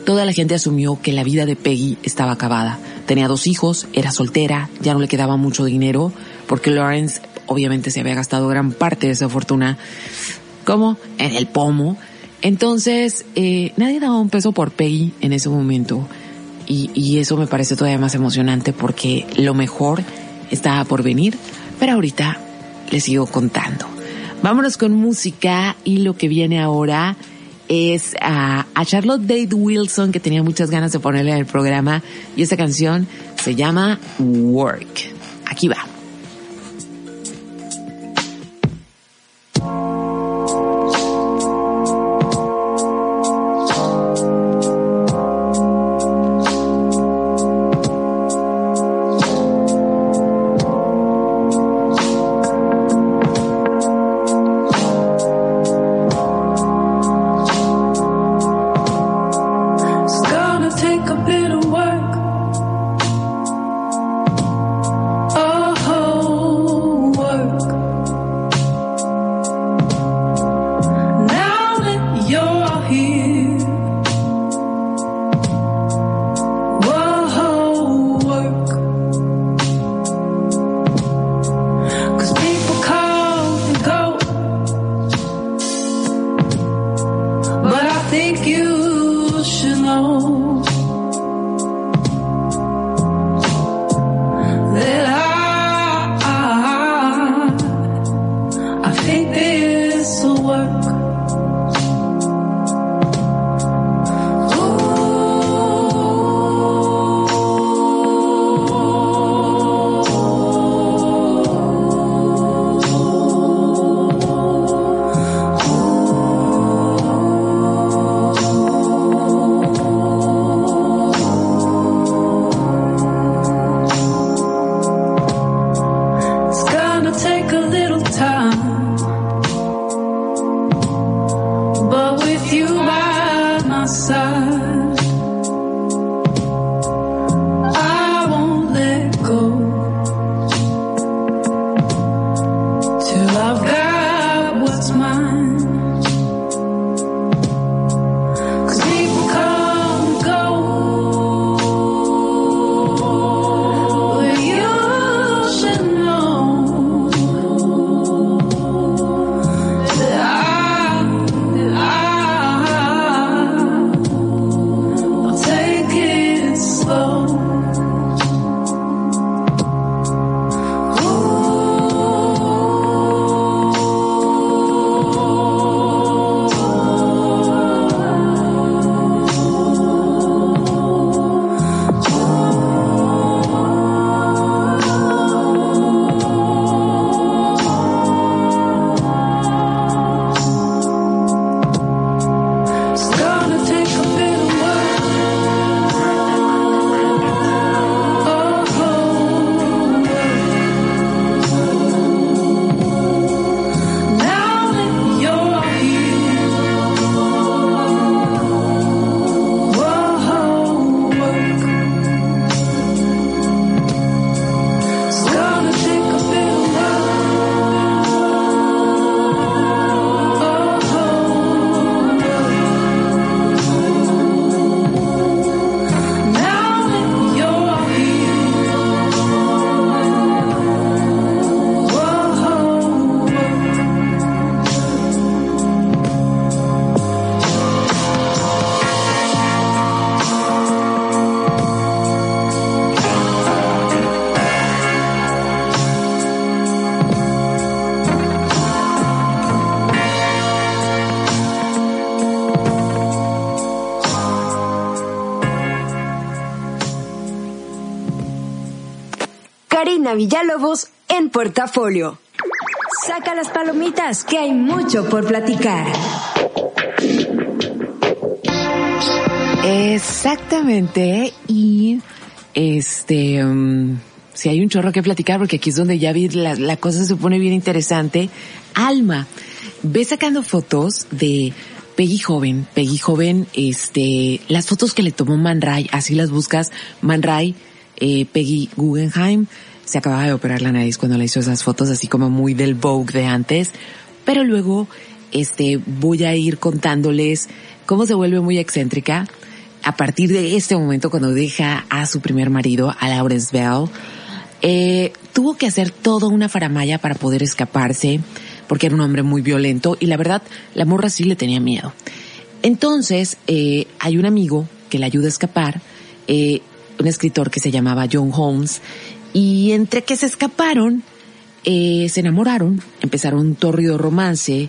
toda la gente asumió que la vida de Peggy estaba acabada. Tenía dos hijos, era soltera, ya no le quedaba mucho dinero, porque Lawrence obviamente se había gastado gran parte de esa fortuna, como en el pomo. Entonces, eh, nadie daba un peso por Peggy en ese momento. Y, eso me parece todavía más emocionante porque lo mejor estaba por venir, pero ahorita les sigo contando. Vámonos con música y lo que viene ahora es a, a, Charlotte Dade Wilson que tenía muchas ganas de ponerle el programa y esta canción se llama Work. Aquí va. outside. Villalobos en Portafolio. Saca las palomitas, que hay mucho por platicar. Exactamente. Y este, um, si hay un chorro que platicar, porque aquí es donde ya vi la, la cosa se pone bien interesante. Alma, ve sacando fotos de Peggy joven, Peggy joven, este, las fotos que le tomó Man Ray, así las buscas, Man Ray, eh, Peggy Guggenheim, se acababa de operar la nariz cuando le hizo esas fotos, así como muy del Vogue de antes, pero luego, este, voy a ir contándoles cómo se vuelve muy excéntrica a partir de este momento cuando deja a su primer marido, a Lawrence Bell, eh, tuvo que hacer toda una faramaya para poder escaparse, porque era un hombre muy violento y la verdad, la morra sí le tenía miedo. Entonces, eh, hay un amigo que le ayuda a escapar, eh, un escritor que se llamaba John Holmes, y entre que se escaparon, eh, se enamoraron, empezaron un torrido romance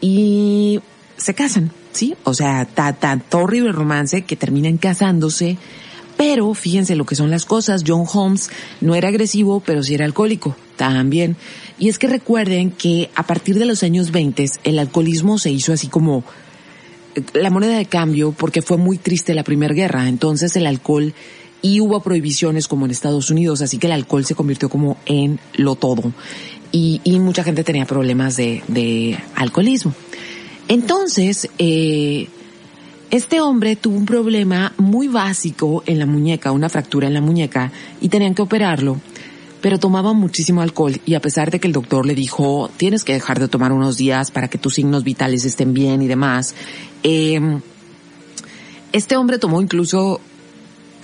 y se casan, ¿sí? O sea, tan torrido el romance que terminan casándose, pero fíjense lo que son las cosas, John Holmes no era agresivo, pero sí era alcohólico, también. Y es que recuerden que a partir de los años 20 el alcoholismo se hizo así como eh, la moneda de cambio porque fue muy triste la primera guerra, entonces el alcohol y hubo prohibiciones como en Estados Unidos, así que el alcohol se convirtió como en lo todo. Y, y mucha gente tenía problemas de, de alcoholismo. Entonces, eh, este hombre tuvo un problema muy básico en la muñeca, una fractura en la muñeca, y tenían que operarlo, pero tomaba muchísimo alcohol y a pesar de que el doctor le dijo, tienes que dejar de tomar unos días para que tus signos vitales estén bien y demás, eh, este hombre tomó incluso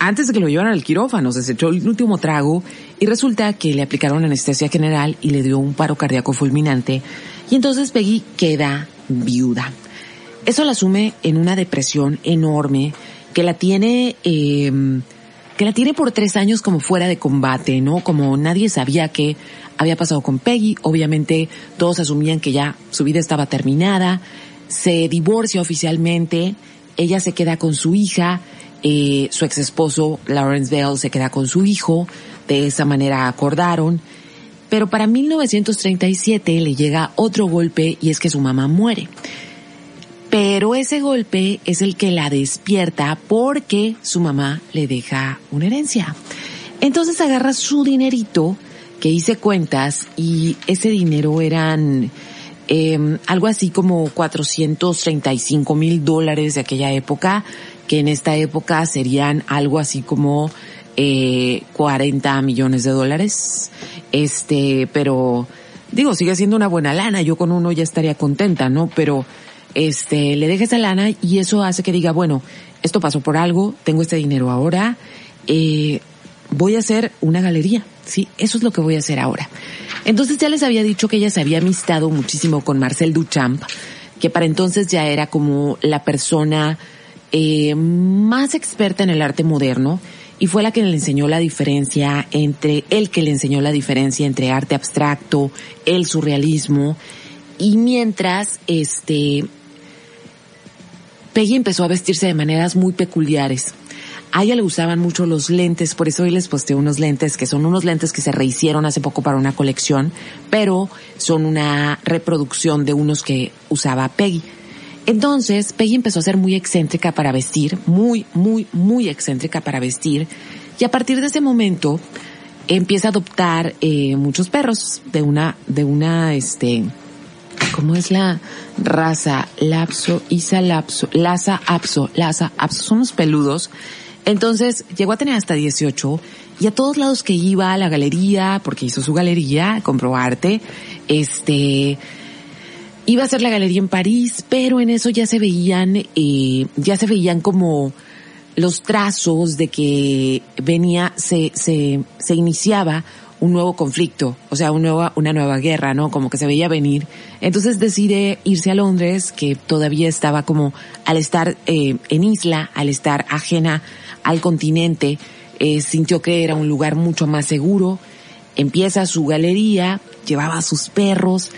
antes de que lo llevaran al quirófano, se echó el último trago y resulta que le aplicaron anestesia general y le dio un paro cardíaco fulminante y entonces Peggy queda viuda. Eso la asume en una depresión enorme que la tiene, eh, que la tiene por tres años como fuera de combate, ¿no? Como nadie sabía qué había pasado con Peggy. Obviamente todos asumían que ya su vida estaba terminada. Se divorcia oficialmente. Ella se queda con su hija eh, su ex esposo Lawrence Bell se queda con su hijo, de esa manera acordaron, pero para 1937 le llega otro golpe y es que su mamá muere. Pero ese golpe es el que la despierta porque su mamá le deja una herencia. Entonces agarra su dinerito, que hice cuentas, y ese dinero eran eh, algo así como 435 mil dólares de aquella época, que en esta época serían algo así como eh, 40 millones de dólares. Este, pero digo, sigue siendo una buena lana. Yo con uno ya estaría contenta, ¿no? Pero este, le deja esa lana y eso hace que diga, bueno, esto pasó por algo, tengo este dinero ahora, eh, voy a hacer una galería. Sí, eso es lo que voy a hacer ahora. Entonces ya les había dicho que ella se había amistado muchísimo con Marcel Duchamp, que para entonces ya era como la persona eh, más experta en el arte moderno y fue la que le enseñó la diferencia entre, el que le enseñó la diferencia entre arte abstracto, el surrealismo y mientras este Peggy empezó a vestirse de maneras muy peculiares. A ella le usaban mucho los lentes, por eso hoy les posteo unos lentes que son unos lentes que se rehicieron hace poco para una colección, pero son una reproducción de unos que usaba Peggy. Entonces, Peggy empezó a ser muy excéntrica para vestir, muy, muy, muy excéntrica para vestir, y a partir de ese momento empieza a adoptar eh, muchos perros de una, de una, este, ¿cómo es la raza? Lapso, Isa Lapso, Laza Apso, Laza Apso, son los peludos. Entonces llegó a tener hasta 18 y a todos lados que iba a la galería, porque hizo su galería, compró arte, este, iba a ser la galería en París, pero en eso ya se veían, eh, ya se veían como los trazos de que venía, se, se, se iniciaba un nuevo conflicto, o sea, un nueva, una nueva guerra, ¿no? Como que se veía venir. Entonces decide irse a Londres, que todavía estaba como, al estar eh, en isla, al estar ajena al continente, eh, sintió que era un lugar mucho más seguro. Empieza su galería, llevaba a sus perros,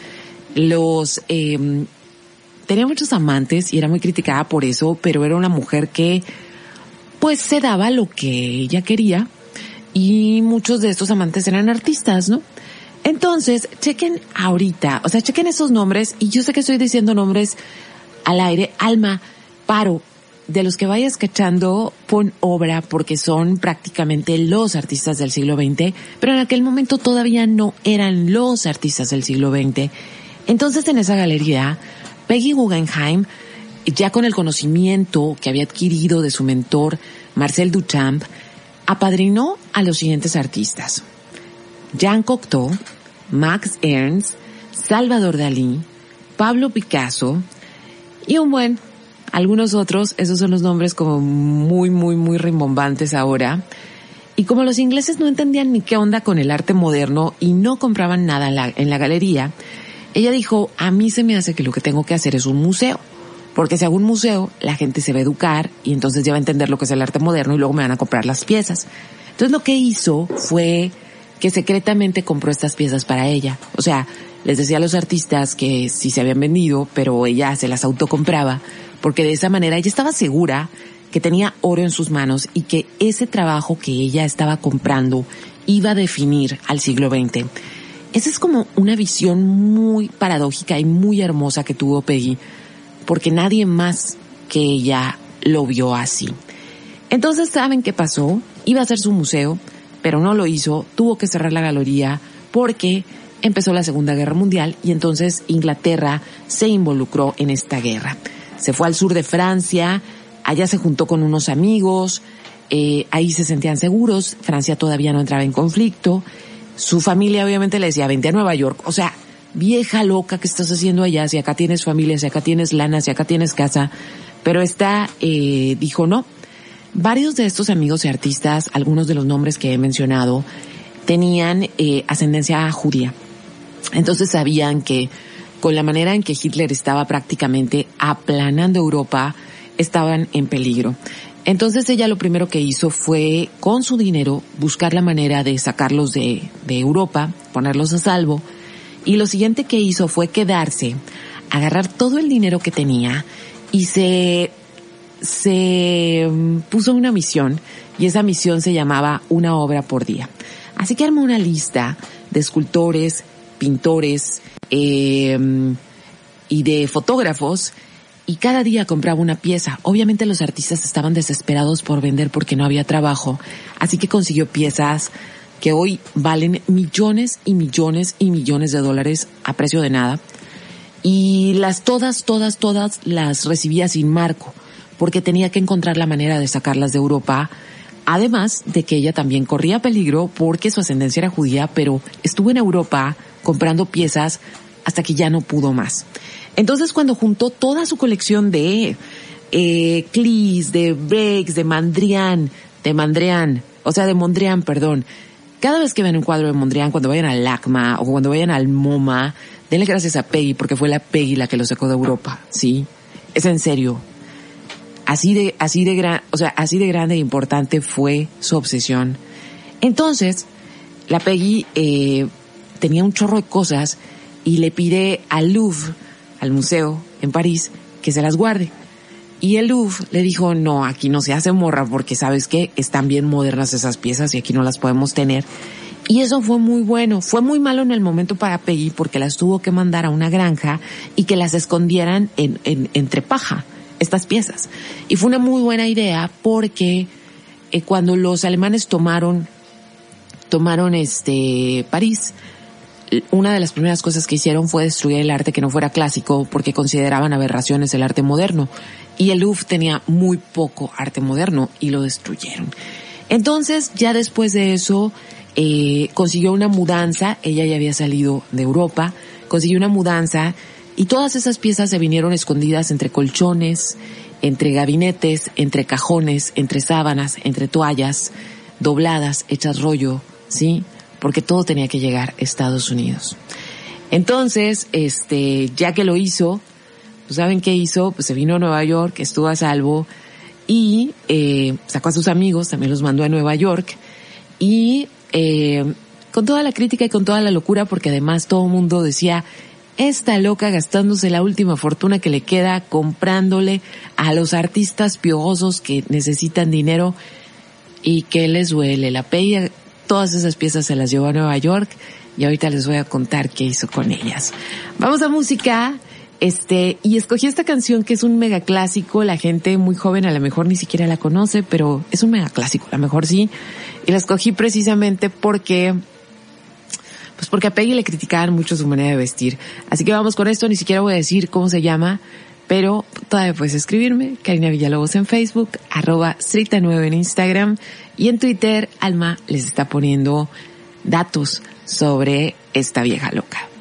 los eh, tenía muchos amantes y era muy criticada por eso, pero era una mujer que pues se daba lo que ella quería y muchos de estos amantes eran artistas, ¿no? Entonces, chequen ahorita, o sea, chequen esos nombres y yo sé que estoy diciendo nombres al aire, Alma, Paro, de los que vayas cachando, pon obra porque son prácticamente los artistas del siglo XX, pero en aquel momento todavía no eran los artistas del siglo XX. Entonces en esa galería, Peggy Guggenheim, ya con el conocimiento que había adquirido de su mentor Marcel Duchamp, apadrinó a los siguientes artistas. Jean Cocteau, Max Ernst, Salvador Dalí, Pablo Picasso y un buen algunos otros, esos son los nombres como muy, muy, muy rimbombantes ahora. Y como los ingleses no entendían ni qué onda con el arte moderno y no compraban nada en la, en la galería, ella dijo, a mí se me hace que lo que tengo que hacer es un museo. Porque si hago un museo, la gente se va a educar y entonces ya va a entender lo que es el arte moderno y luego me van a comprar las piezas. Entonces lo que hizo fue que secretamente compró estas piezas para ella. O sea, les decía a los artistas que sí se habían vendido, pero ella se las autocompraba porque de esa manera ella estaba segura que tenía oro en sus manos y que ese trabajo que ella estaba comprando iba a definir al siglo XX. Esa es como una visión muy paradójica y muy hermosa que tuvo Peggy, porque nadie más que ella lo vio así. Entonces, ¿saben qué pasó? Iba a hacer su museo, pero no lo hizo, tuvo que cerrar la galería porque empezó la Segunda Guerra Mundial y entonces Inglaterra se involucró en esta guerra se fue al sur de Francia, allá se juntó con unos amigos, eh, ahí se sentían seguros, Francia todavía no entraba en conflicto, su familia obviamente le decía, vente a Nueva York, o sea, vieja loca que estás haciendo allá, si acá tienes familia, si acá tienes lana, si acá tienes casa, pero esta eh, dijo no. Varios de estos amigos y artistas, algunos de los nombres que he mencionado, tenían eh, ascendencia judía. Entonces sabían que con la manera en que Hitler estaba prácticamente aplanando Europa, estaban en peligro. Entonces ella lo primero que hizo fue, con su dinero, buscar la manera de sacarlos de, Europa, ponerlos a salvo. Y lo siguiente que hizo fue quedarse, agarrar todo el dinero que tenía y se, se mm, puso una misión y esa misión se llamaba una obra por día. Así que armó una lista de escultores, pintores, eh, y de fotógrafos y cada día compraba una pieza. Obviamente los artistas estaban desesperados por vender porque no había trabajo, así que consiguió piezas que hoy valen millones y millones y millones de dólares a precio de nada. Y las todas, todas, todas las recibía sin marco, porque tenía que encontrar la manera de sacarlas de Europa. Además de que ella también corría peligro porque su ascendencia era judía, pero estuvo en Europa comprando piezas hasta que ya no pudo más. Entonces cuando juntó toda su colección de eh, de Breaks, de Mandrian, de Mandrian, o sea, de Mondrian, perdón. Cada vez que ven un cuadro de Mondrian, cuando vayan al LACMA o cuando vayan al MoMA, denle gracias a Peggy porque fue la Peggy la que lo sacó de Europa, ¿sí? Es en serio. Así de, así de gran, o sea, así de grande e importante fue su obsesión. Entonces, la Peggy, eh, tenía un chorro de cosas y le pide al Louvre, al museo en París, que se las guarde. Y el Louvre le dijo, no, aquí no se hace morra porque sabes que están bien modernas esas piezas y aquí no las podemos tener. Y eso fue muy bueno. Fue muy malo en el momento para Peggy porque las tuvo que mandar a una granja y que las escondieran en, entre paja, estas piezas. Y fue una muy buena idea porque eh, cuando los alemanes tomaron, tomaron este, París, una de las primeras cosas que hicieron fue destruir el arte que no fuera clásico porque consideraban aberraciones el arte moderno. Y el Louvre tenía muy poco arte moderno y lo destruyeron. Entonces, ya después de eso, eh, consiguió una mudanza, ella ya había salido de Europa, consiguió una mudanza y todas esas piezas se vinieron escondidas entre colchones, entre gabinetes, entre cajones, entre sábanas, entre toallas, dobladas, hechas rollo, ¿sí? Porque todo tenía que llegar a Estados Unidos. Entonces, este, ya que lo hizo, pues saben qué hizo, pues se vino a Nueva York, estuvo a salvo y eh, sacó a sus amigos, también los mandó a Nueva York y eh, con toda la crítica y con toda la locura, porque además todo el mundo decía, esta loca gastándose la última fortuna que le queda comprándole a los artistas piojosos que necesitan dinero y que les duele. La todas esas piezas se las llevó a Nueva York y ahorita les voy a contar qué hizo con ellas. Vamos a música. Este, y escogí esta canción que es un mega clásico, la gente muy joven a lo mejor ni siquiera la conoce, pero es un mega clásico, a lo mejor sí. Y la escogí precisamente porque, pues porque a Peggy le criticaban mucho su manera de vestir. Así que vamos con esto, ni siquiera voy a decir cómo se llama, pero todavía puedes escribirme, Karina Villalobos en Facebook, arroba Strita9 en Instagram y en Twitter, Alma les está poniendo datos sobre esta vieja loca.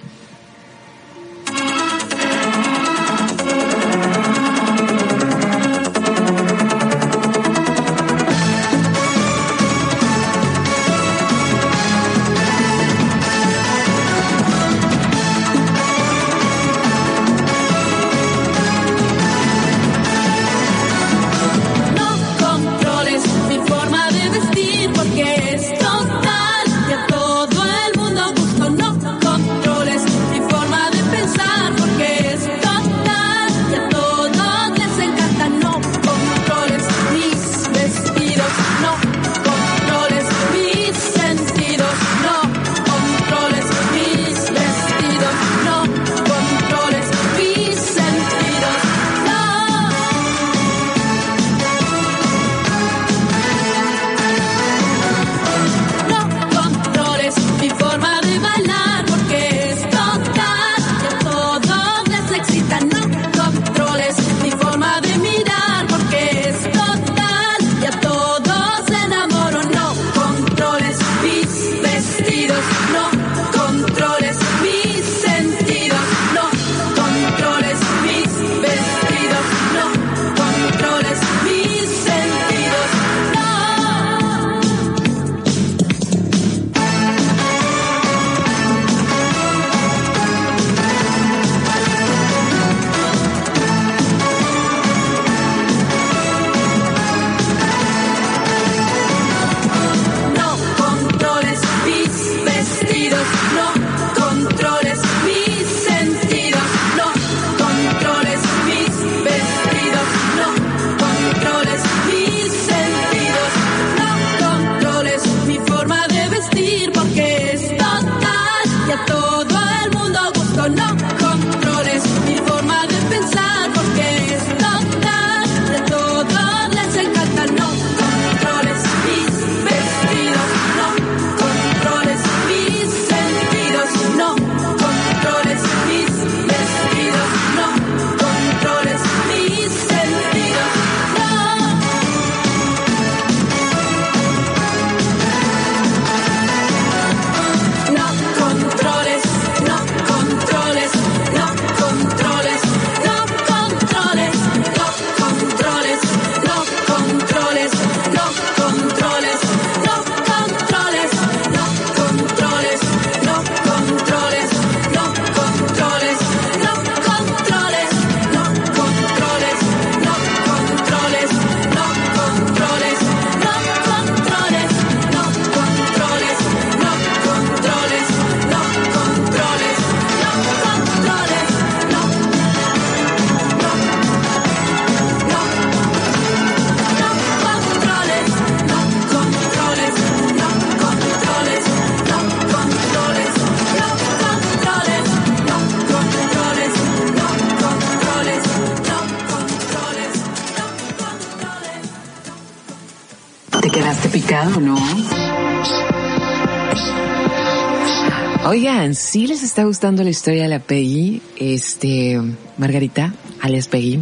Oigan, si les está gustando la historia de la Peggy, este, Margarita, alias Peggy,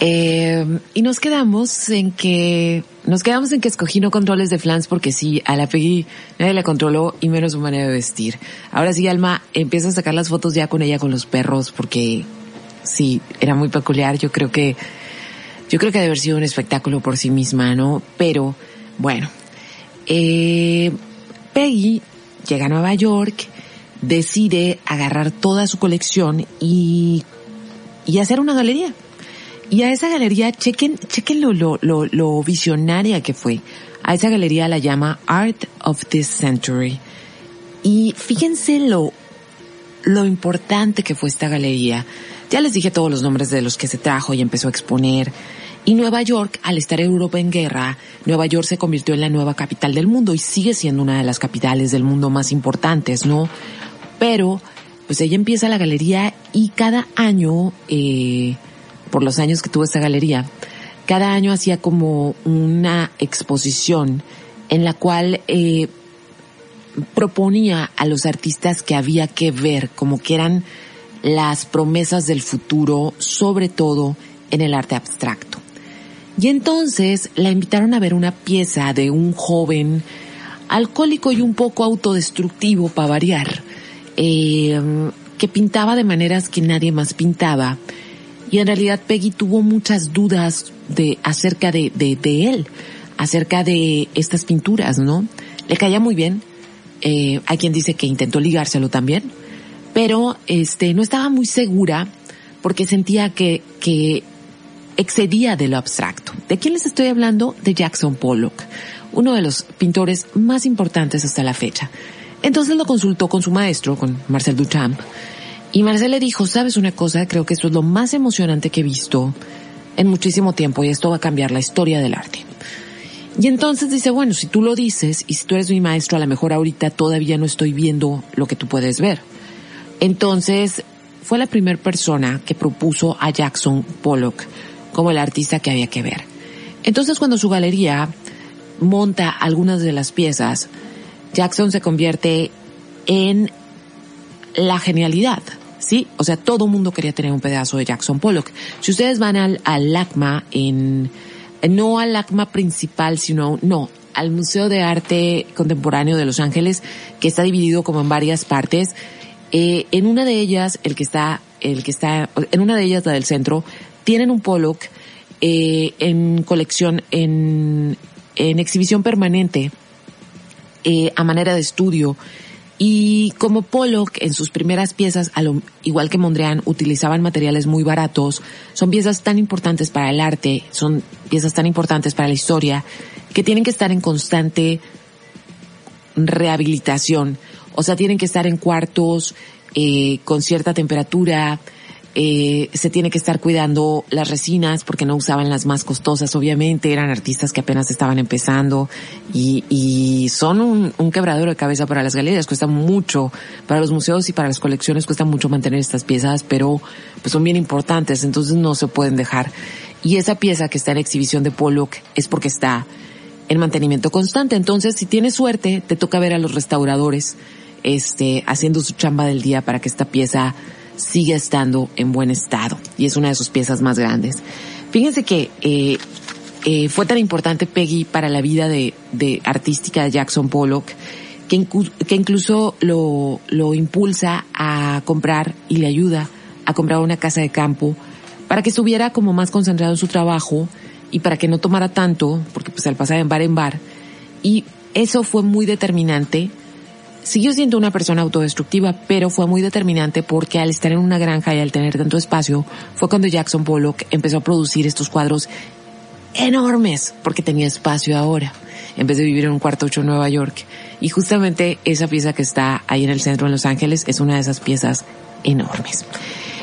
eh, y nos quedamos en que, nos quedamos en que escogí no controles de flans porque sí, a la Peggy nadie la controló y menos su manera de vestir. Ahora sí, Alma, empieza a sacar las fotos ya con ella con los perros porque sí, era muy peculiar. Yo creo que, yo creo que debe haber sido un espectáculo por sí misma, ¿no? Pero, bueno, eh, Peggy llega a Nueva York, decide agarrar toda su colección y, y hacer una galería. Y a esa galería, chequen, chequen lo, lo, lo, visionaria que fue. A esa galería la llama Art of this Century. Y fíjense lo lo importante que fue esta galería. Ya les dije todos los nombres de los que se trajo y empezó a exponer. Y Nueva York, al estar Europa en guerra, Nueva York se convirtió en la nueva capital del mundo y sigue siendo una de las capitales del mundo más importantes, ¿no? Pero, pues ella empieza la galería y cada año, eh, por los años que tuvo esta galería, cada año hacía como una exposición en la cual eh, proponía a los artistas que había que ver, como que eran las promesas del futuro, sobre todo en el arte abstracto. Y entonces la invitaron a ver una pieza de un joven alcohólico y un poco autodestructivo para variar, eh, que pintaba de maneras que nadie más pintaba. Y en realidad Peggy tuvo muchas dudas acerca de él, acerca de estas pinturas, ¿no? Le caía muy bien, eh, hay quien dice que intentó ligárselo también, pero este no estaba muy segura porque sentía que, que excedía de lo abstracto. ¿De quién les estoy hablando? De Jackson Pollock, uno de los pintores más importantes hasta la fecha. Entonces lo consultó con su maestro, con Marcel Duchamp, y Marcel le dijo, sabes una cosa, creo que esto es lo más emocionante que he visto en muchísimo tiempo y esto va a cambiar la historia del arte. Y entonces dice, bueno, si tú lo dices y si tú eres mi maestro, a lo mejor ahorita todavía no estoy viendo lo que tú puedes ver. Entonces, fue la primera persona que propuso a Jackson Pollock como el artista que había que ver. Entonces, cuando su galería monta algunas de las piezas, Jackson se convierte en la genialidad, ¿sí? O sea, todo mundo quería tener un pedazo de Jackson Pollock. Si ustedes van al, al LACMA en no al ACMA principal, sino, no, al Museo de Arte Contemporáneo de Los Ángeles, que está dividido como en varias partes. Eh, en una de ellas, el que está, el que está, en una de ellas, la del centro, tienen un Pollock, eh, en colección, en, en exhibición permanente, eh, a manera de estudio, y como Pollock en sus primeras piezas, igual que Mondrian, utilizaban materiales muy baratos, son piezas tan importantes para el arte, son piezas tan importantes para la historia, que tienen que estar en constante rehabilitación. O sea, tienen que estar en cuartos eh, con cierta temperatura, eh, se tiene que estar cuidando las resinas porque no usaban las más costosas, obviamente, eran artistas que apenas estaban empezando y, y son un, un quebradero de cabeza para las galerías, cuesta mucho, para los museos y para las colecciones cuesta mucho mantener estas piezas, pero pues son bien importantes, entonces no se pueden dejar. Y esa pieza que está en exhibición de Pollock es porque está en mantenimiento constante, entonces si tienes suerte, te toca ver a los restauradores, este, haciendo su chamba del día para que esta pieza sigue estando en buen estado y es una de sus piezas más grandes. Fíjense que eh, eh, fue tan importante Peggy para la vida de, de artística de Jackson Pollock que, que incluso lo, lo impulsa a comprar y le ayuda a comprar una casa de campo para que estuviera como más concentrado en su trabajo y para que no tomara tanto, porque pues al pasar en bar en bar. Y eso fue muy determinante Siguió siendo una persona autodestructiva, pero fue muy determinante porque al estar en una granja y al tener tanto espacio, fue cuando Jackson Pollock empezó a producir estos cuadros enormes, porque tenía espacio ahora, en vez de vivir en un cuarto ocho en Nueva York. Y justamente esa pieza que está ahí en el centro en Los Ángeles es una de esas piezas enormes.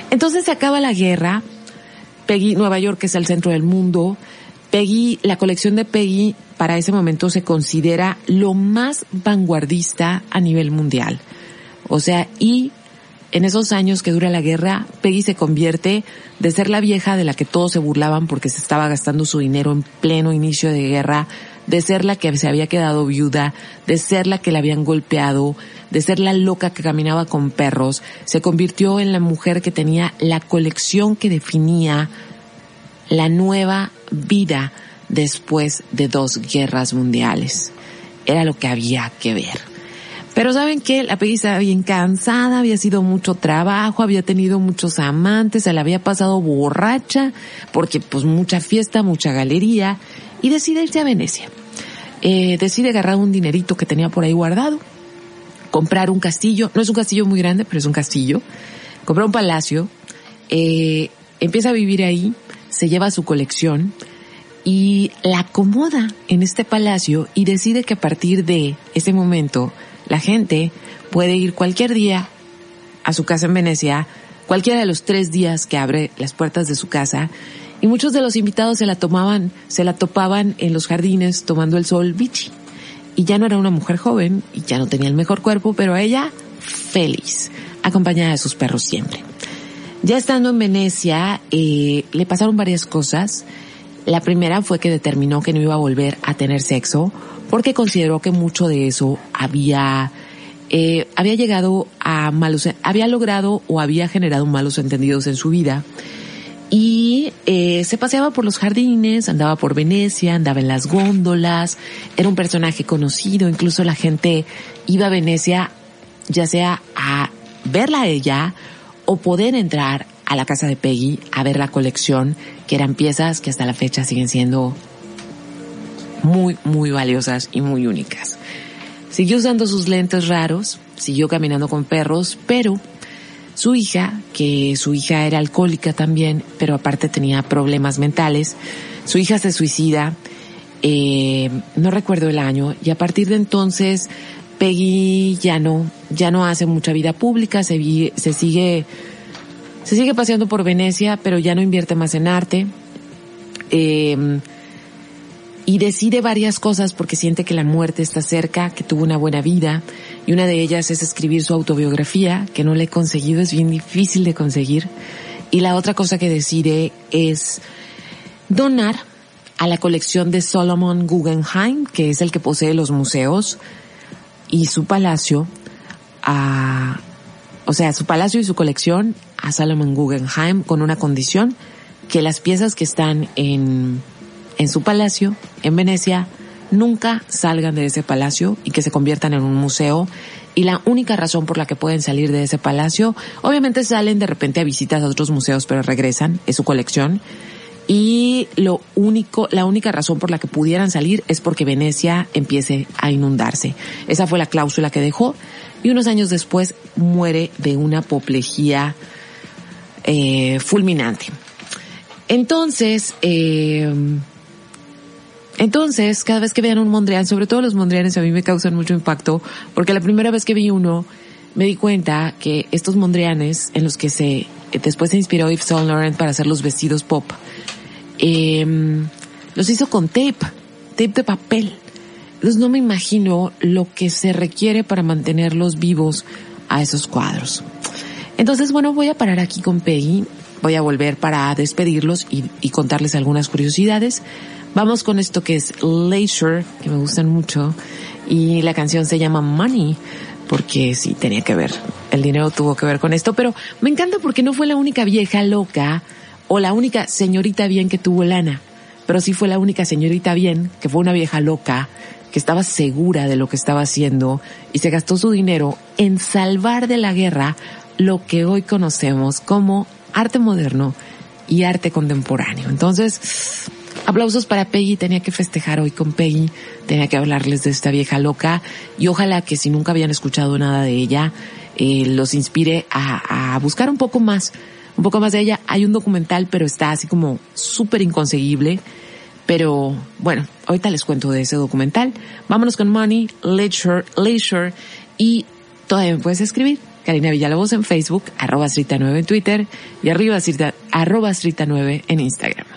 Entonces se acaba la guerra, Peggy, Nueva York es el centro del mundo, Peggy, la colección de Peggy para ese momento se considera lo más vanguardista a nivel mundial. O sea, y en esos años que dura la guerra, Peggy se convierte de ser la vieja de la que todos se burlaban porque se estaba gastando su dinero en pleno inicio de guerra, de ser la que se había quedado viuda, de ser la que la habían golpeado, de ser la loca que caminaba con perros, se convirtió en la mujer que tenía la colección que definía la nueva vida después de dos guerras mundiales. Era lo que había que ver. Pero saben que la Peggy estaba bien cansada, había sido mucho trabajo, había tenido muchos amantes, se la había pasado borracha, porque pues mucha fiesta, mucha galería, y decide irse a Venecia. Eh, decide agarrar un dinerito que tenía por ahí guardado, comprar un castillo, no es un castillo muy grande, pero es un castillo, comprar un palacio, eh, empieza a vivir ahí, se lleva su colección y la acomoda en este palacio y decide que a partir de ese momento la gente puede ir cualquier día a su casa en Venecia cualquiera de los tres días que abre las puertas de su casa y muchos de los invitados se la tomaban, se la topaban en los jardines tomando el sol bichi. Y ya no era una mujer joven y ya no tenía el mejor cuerpo, pero ella feliz, acompañada de sus perros siempre. Ya estando en Venecia, eh, le pasaron varias cosas. La primera fue que determinó que no iba a volver a tener sexo porque consideró que mucho de eso había eh, había llegado a malos, había logrado o había generado malos entendidos en su vida y eh, se paseaba por los jardines, andaba por Venecia, andaba en las góndolas, era un personaje conocido, incluso la gente iba a Venecia ya sea a verla a ella o poder entrar a la casa de Peggy a ver la colección, que eran piezas que hasta la fecha siguen siendo muy, muy valiosas y muy únicas. Siguió usando sus lentes raros, siguió caminando con perros, pero su hija, que su hija era alcohólica también, pero aparte tenía problemas mentales, su hija se suicida, eh, no recuerdo el año, y a partir de entonces Peggy ya no, ya no hace mucha vida pública, se, se sigue, se sigue paseando por Venecia, pero ya no invierte más en arte. Eh, y decide varias cosas porque siente que la muerte está cerca, que tuvo una buena vida y una de ellas es escribir su autobiografía, que no le he conseguido, es bien difícil de conseguir. Y la otra cosa que decide es donar a la colección de Solomon Guggenheim, que es el que posee los museos y su palacio, a, o sea, su palacio y su colección a Solomon Guggenheim con una condición que las piezas que están en en su palacio, en Venecia, nunca salgan de ese palacio y que se conviertan en un museo. Y la única razón por la que pueden salir de ese palacio, obviamente salen de repente a visitas a otros museos, pero regresan, es su colección. Y lo único, la única razón por la que pudieran salir es porque Venecia empiece a inundarse. Esa fue la cláusula que dejó y unos años después muere de una apoplejía eh, fulminante. Entonces, eh, entonces, cada vez que vean un Mondrian, sobre todo los Mondrianes a mí me causan mucho impacto, porque la primera vez que vi uno, me di cuenta que estos Mondrianes, en los que se, después se inspiró Yves Saint Laurent para hacer los vestidos pop, eh, los hizo con tape, tape de papel. Entonces no me imagino lo que se requiere para mantenerlos vivos a esos cuadros. Entonces, bueno, voy a parar aquí con Peggy. Voy a volver para despedirlos y, y contarles algunas curiosidades. Vamos con esto que es Leisure, que me gustan mucho, y la canción se llama Money, porque sí tenía que ver, el dinero tuvo que ver con esto, pero me encanta porque no fue la única vieja loca o la única señorita bien que tuvo lana, pero sí fue la única señorita bien que fue una vieja loca que estaba segura de lo que estaba haciendo y se gastó su dinero en salvar de la guerra lo que hoy conocemos como arte moderno y arte contemporáneo. Entonces, Aplausos para Peggy, tenía que festejar hoy con Peggy, tenía que hablarles de esta vieja loca y ojalá que si nunca habían escuchado nada de ella, eh, los inspire a, a, buscar un poco más, un poco más de ella. Hay un documental, pero está así como súper inconseguible. Pero bueno, ahorita les cuento de ese documental. Vámonos con Money, Leisure, Leisure y todavía me puedes escribir. Karina Villalobos en Facebook, arroba 9 en Twitter y arriba arroba 9 en Instagram.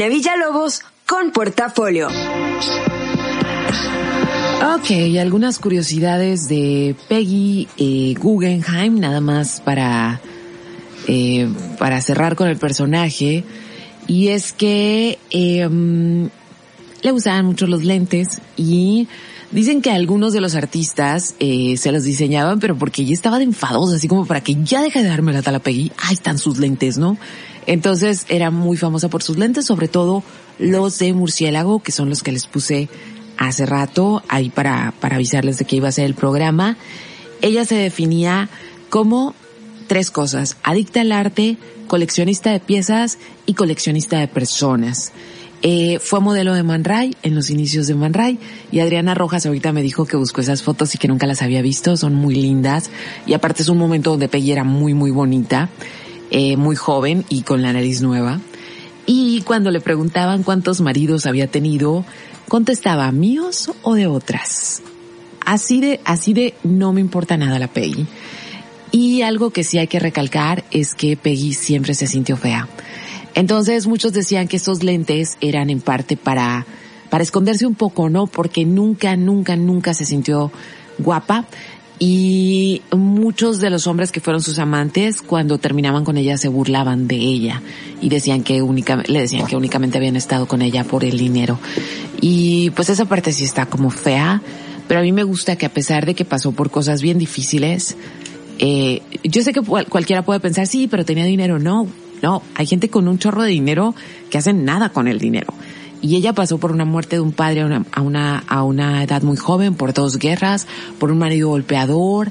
Karina Villalobos con Portafolio. Ok, algunas curiosidades de Peggy eh, Guggenheim, nada más para, eh, para cerrar con el personaje. Y es que eh, mm, le gustaban mucho los lentes y dicen que algunos de los artistas eh, se los diseñaban, pero porque ella estaba de enfadosa, así como para que ya deje de darme la tala Peggy. Ahí están sus lentes, ¿no? Entonces era muy famosa por sus lentes, sobre todo los de murciélago, que son los que les puse hace rato ahí para, para avisarles de que iba a ser el programa. Ella se definía como tres cosas, adicta al arte, coleccionista de piezas y coleccionista de personas. Eh, fue modelo de Man Ray en los inicios de Man Ray y Adriana Rojas ahorita me dijo que buscó esas fotos y que nunca las había visto, son muy lindas y aparte es un momento donde Peggy era muy muy bonita, eh, muy joven y con la nariz nueva. Y cuando le preguntaban cuántos maridos había tenido, contestaba míos o de otras. Así de, así de no me importa nada la Peggy. Y algo que sí hay que recalcar es que Peggy siempre se sintió fea. Entonces muchos decían que estos lentes eran en parte para, para esconderse un poco, ¿no? Porque nunca, nunca, nunca se sintió guapa. Y muchos de los hombres que fueron sus amantes, cuando terminaban con ella, se burlaban de ella y decían que única, le decían que únicamente habían estado con ella por el dinero. Y pues esa parte sí está como fea, pero a mí me gusta que a pesar de que pasó por cosas bien difíciles, eh, yo sé que cual- cualquiera puede pensar, sí, pero tenía dinero. No, no, hay gente con un chorro de dinero que hacen nada con el dinero. Y ella pasó por una muerte de un padre a una, a una, edad muy joven, por dos guerras, por un marido golpeador,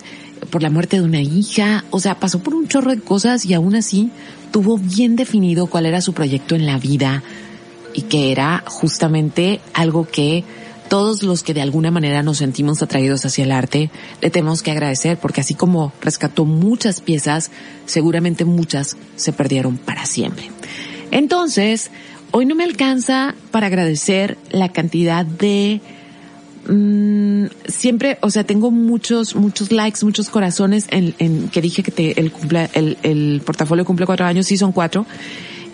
por la muerte de una hija. O sea, pasó por un chorro de cosas y aún así tuvo bien definido cuál era su proyecto en la vida y que era justamente algo que todos los que de alguna manera nos sentimos atraídos hacia el arte, le tenemos que agradecer porque así como rescató muchas piezas, seguramente muchas se perdieron para siempre. Entonces, hoy no me alcanza para agradecer la cantidad de mm, siempre, o sea, tengo muchos, muchos likes, muchos corazones en, en que dije que te, el, cumple, el, el portafolio cumple cuatro años, sí son cuatro.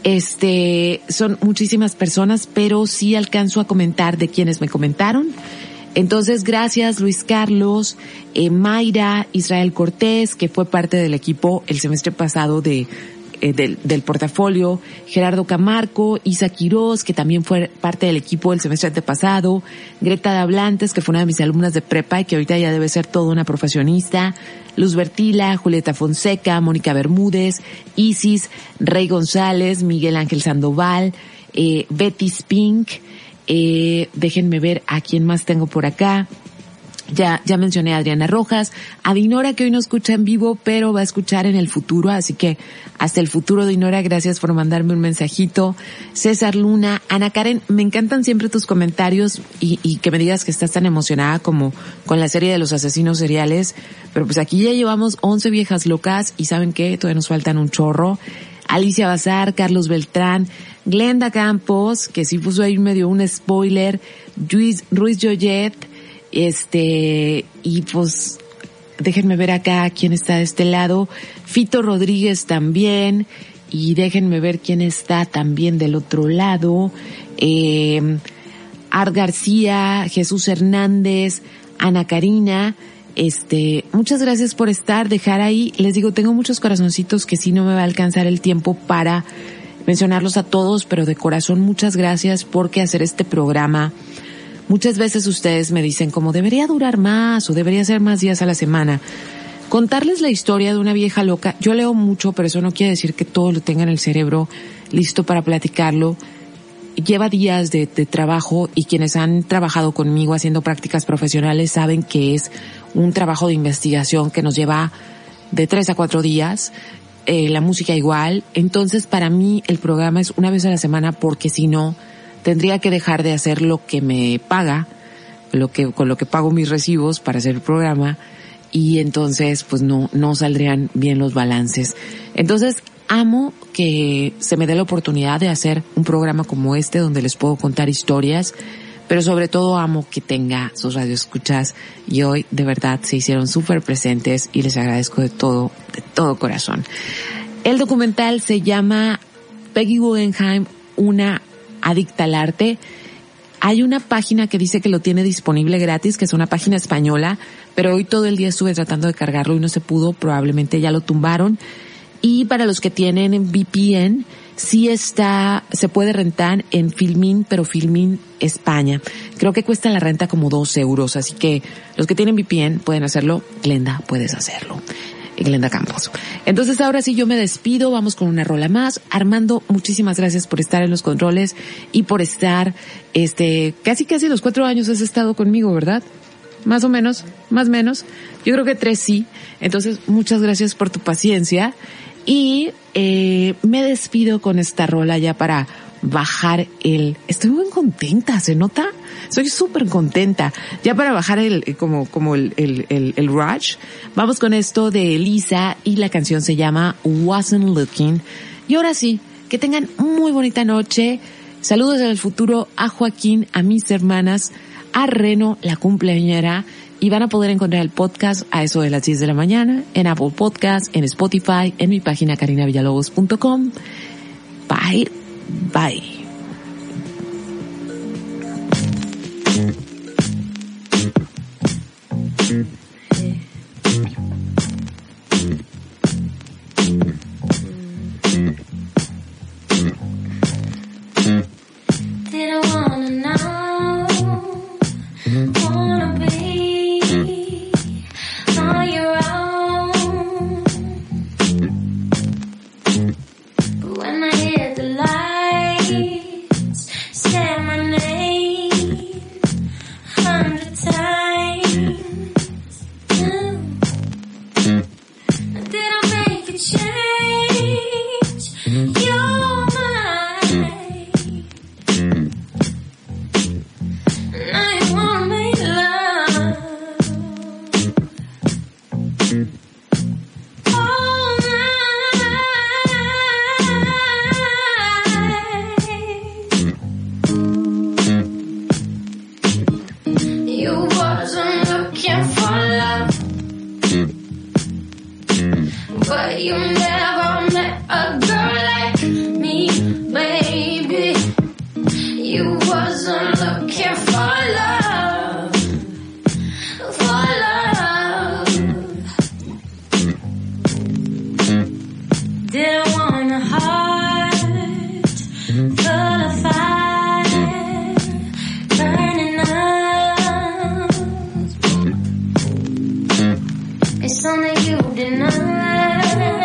Este, son muchísimas personas, pero sí alcanzo a comentar de quienes me comentaron. Entonces, gracias Luis Carlos, eh, Mayra, Israel Cortés, que fue parte del equipo el semestre pasado de eh, del, del, portafolio, Gerardo Camarco, Isa Quiroz, que también fue parte del equipo del semestre antepasado, Greta Dablantes, que fue una de mis alumnas de prepa y que ahorita ya debe ser toda una profesionista, Luz Bertila, Julieta Fonseca, Mónica Bermúdez, Isis, Rey González, Miguel Ángel Sandoval, eh, Betty Spink, eh, déjenme ver a quién más tengo por acá, ya, ya mencioné a Adriana Rojas, a Dinora que hoy no escucha en vivo, pero va a escuchar en el futuro, así que hasta el futuro Dinora, gracias por mandarme un mensajito. César Luna, Ana Karen, me encantan siempre tus comentarios y, y que me digas que estás tan emocionada como con la serie de los asesinos seriales, pero pues aquí ya llevamos 11 viejas locas y saben que todavía nos faltan un chorro. Alicia Bazar, Carlos Beltrán, Glenda Campos, que sí puso ahí medio un spoiler, Ruiz, Ruiz Joyet, este, y pues, déjenme ver acá quién está de este lado. Fito Rodríguez también. Y déjenme ver quién está también del otro lado. Eh, Art García, Jesús Hernández, Ana Karina. Este, muchas gracias por estar, dejar ahí. Les digo, tengo muchos corazoncitos que sí no me va a alcanzar el tiempo para mencionarlos a todos, pero de corazón muchas gracias porque hacer este programa Muchas veces ustedes me dicen como debería durar más o debería ser más días a la semana. Contarles la historia de una vieja loca, yo leo mucho, pero eso no quiere decir que todo lo tenga en el cerebro listo para platicarlo. Lleva días de, trabajo y quienes han trabajado conmigo haciendo prácticas profesionales saben que es un trabajo de investigación que nos lleva de tres a cuatro días. Eh, la música igual. Entonces para mí el programa es una vez a la semana porque si no, tendría que dejar de hacer lo que me paga, lo que, con lo que pago mis recibos para hacer el programa, y entonces pues no, no saldrían bien los balances. Entonces amo que se me dé la oportunidad de hacer un programa como este donde les puedo contar historias, pero sobre todo amo que tenga sus radioescuchas y hoy de verdad se hicieron súper presentes y les agradezco de todo, de todo corazón. El documental se llama Peggy Guggenheim, una adicta al arte. Hay una página que dice que lo tiene disponible gratis, que es una página española, pero hoy todo el día estuve tratando de cargarlo y no se pudo, probablemente ya lo tumbaron. Y para los que tienen VPN, sí está, se puede rentar en Filmin, pero Filmin España. Creo que cuesta la renta como dos euros, así que los que tienen VPN pueden hacerlo. Glenda, puedes hacerlo. Glenda Campos. Entonces ahora sí yo me despido, vamos con una rola más. Armando, muchísimas gracias por estar en los controles y por estar, este, casi casi los cuatro años has estado conmigo, ¿verdad? Más o menos, más menos. Yo creo que tres sí. Entonces, muchas gracias por tu paciencia. Y eh, me despido con esta rola ya para bajar el... Estoy muy contenta, ¿se nota? Estoy súper contenta. Ya para bajar el, como, como el, el, el, el rush, vamos con esto de Elisa y la canción se llama Wasn't Looking. Y ahora sí, que tengan muy bonita noche. Saludos en el futuro a Joaquín, a mis hermanas, a Reno, la cumpleañera, y van a poder encontrar el podcast a eso de las 10 de la mañana en Apple Podcast, en Spotify, en mi página carinavillalobos.com. Bye, bye. Didn't It's something you deny.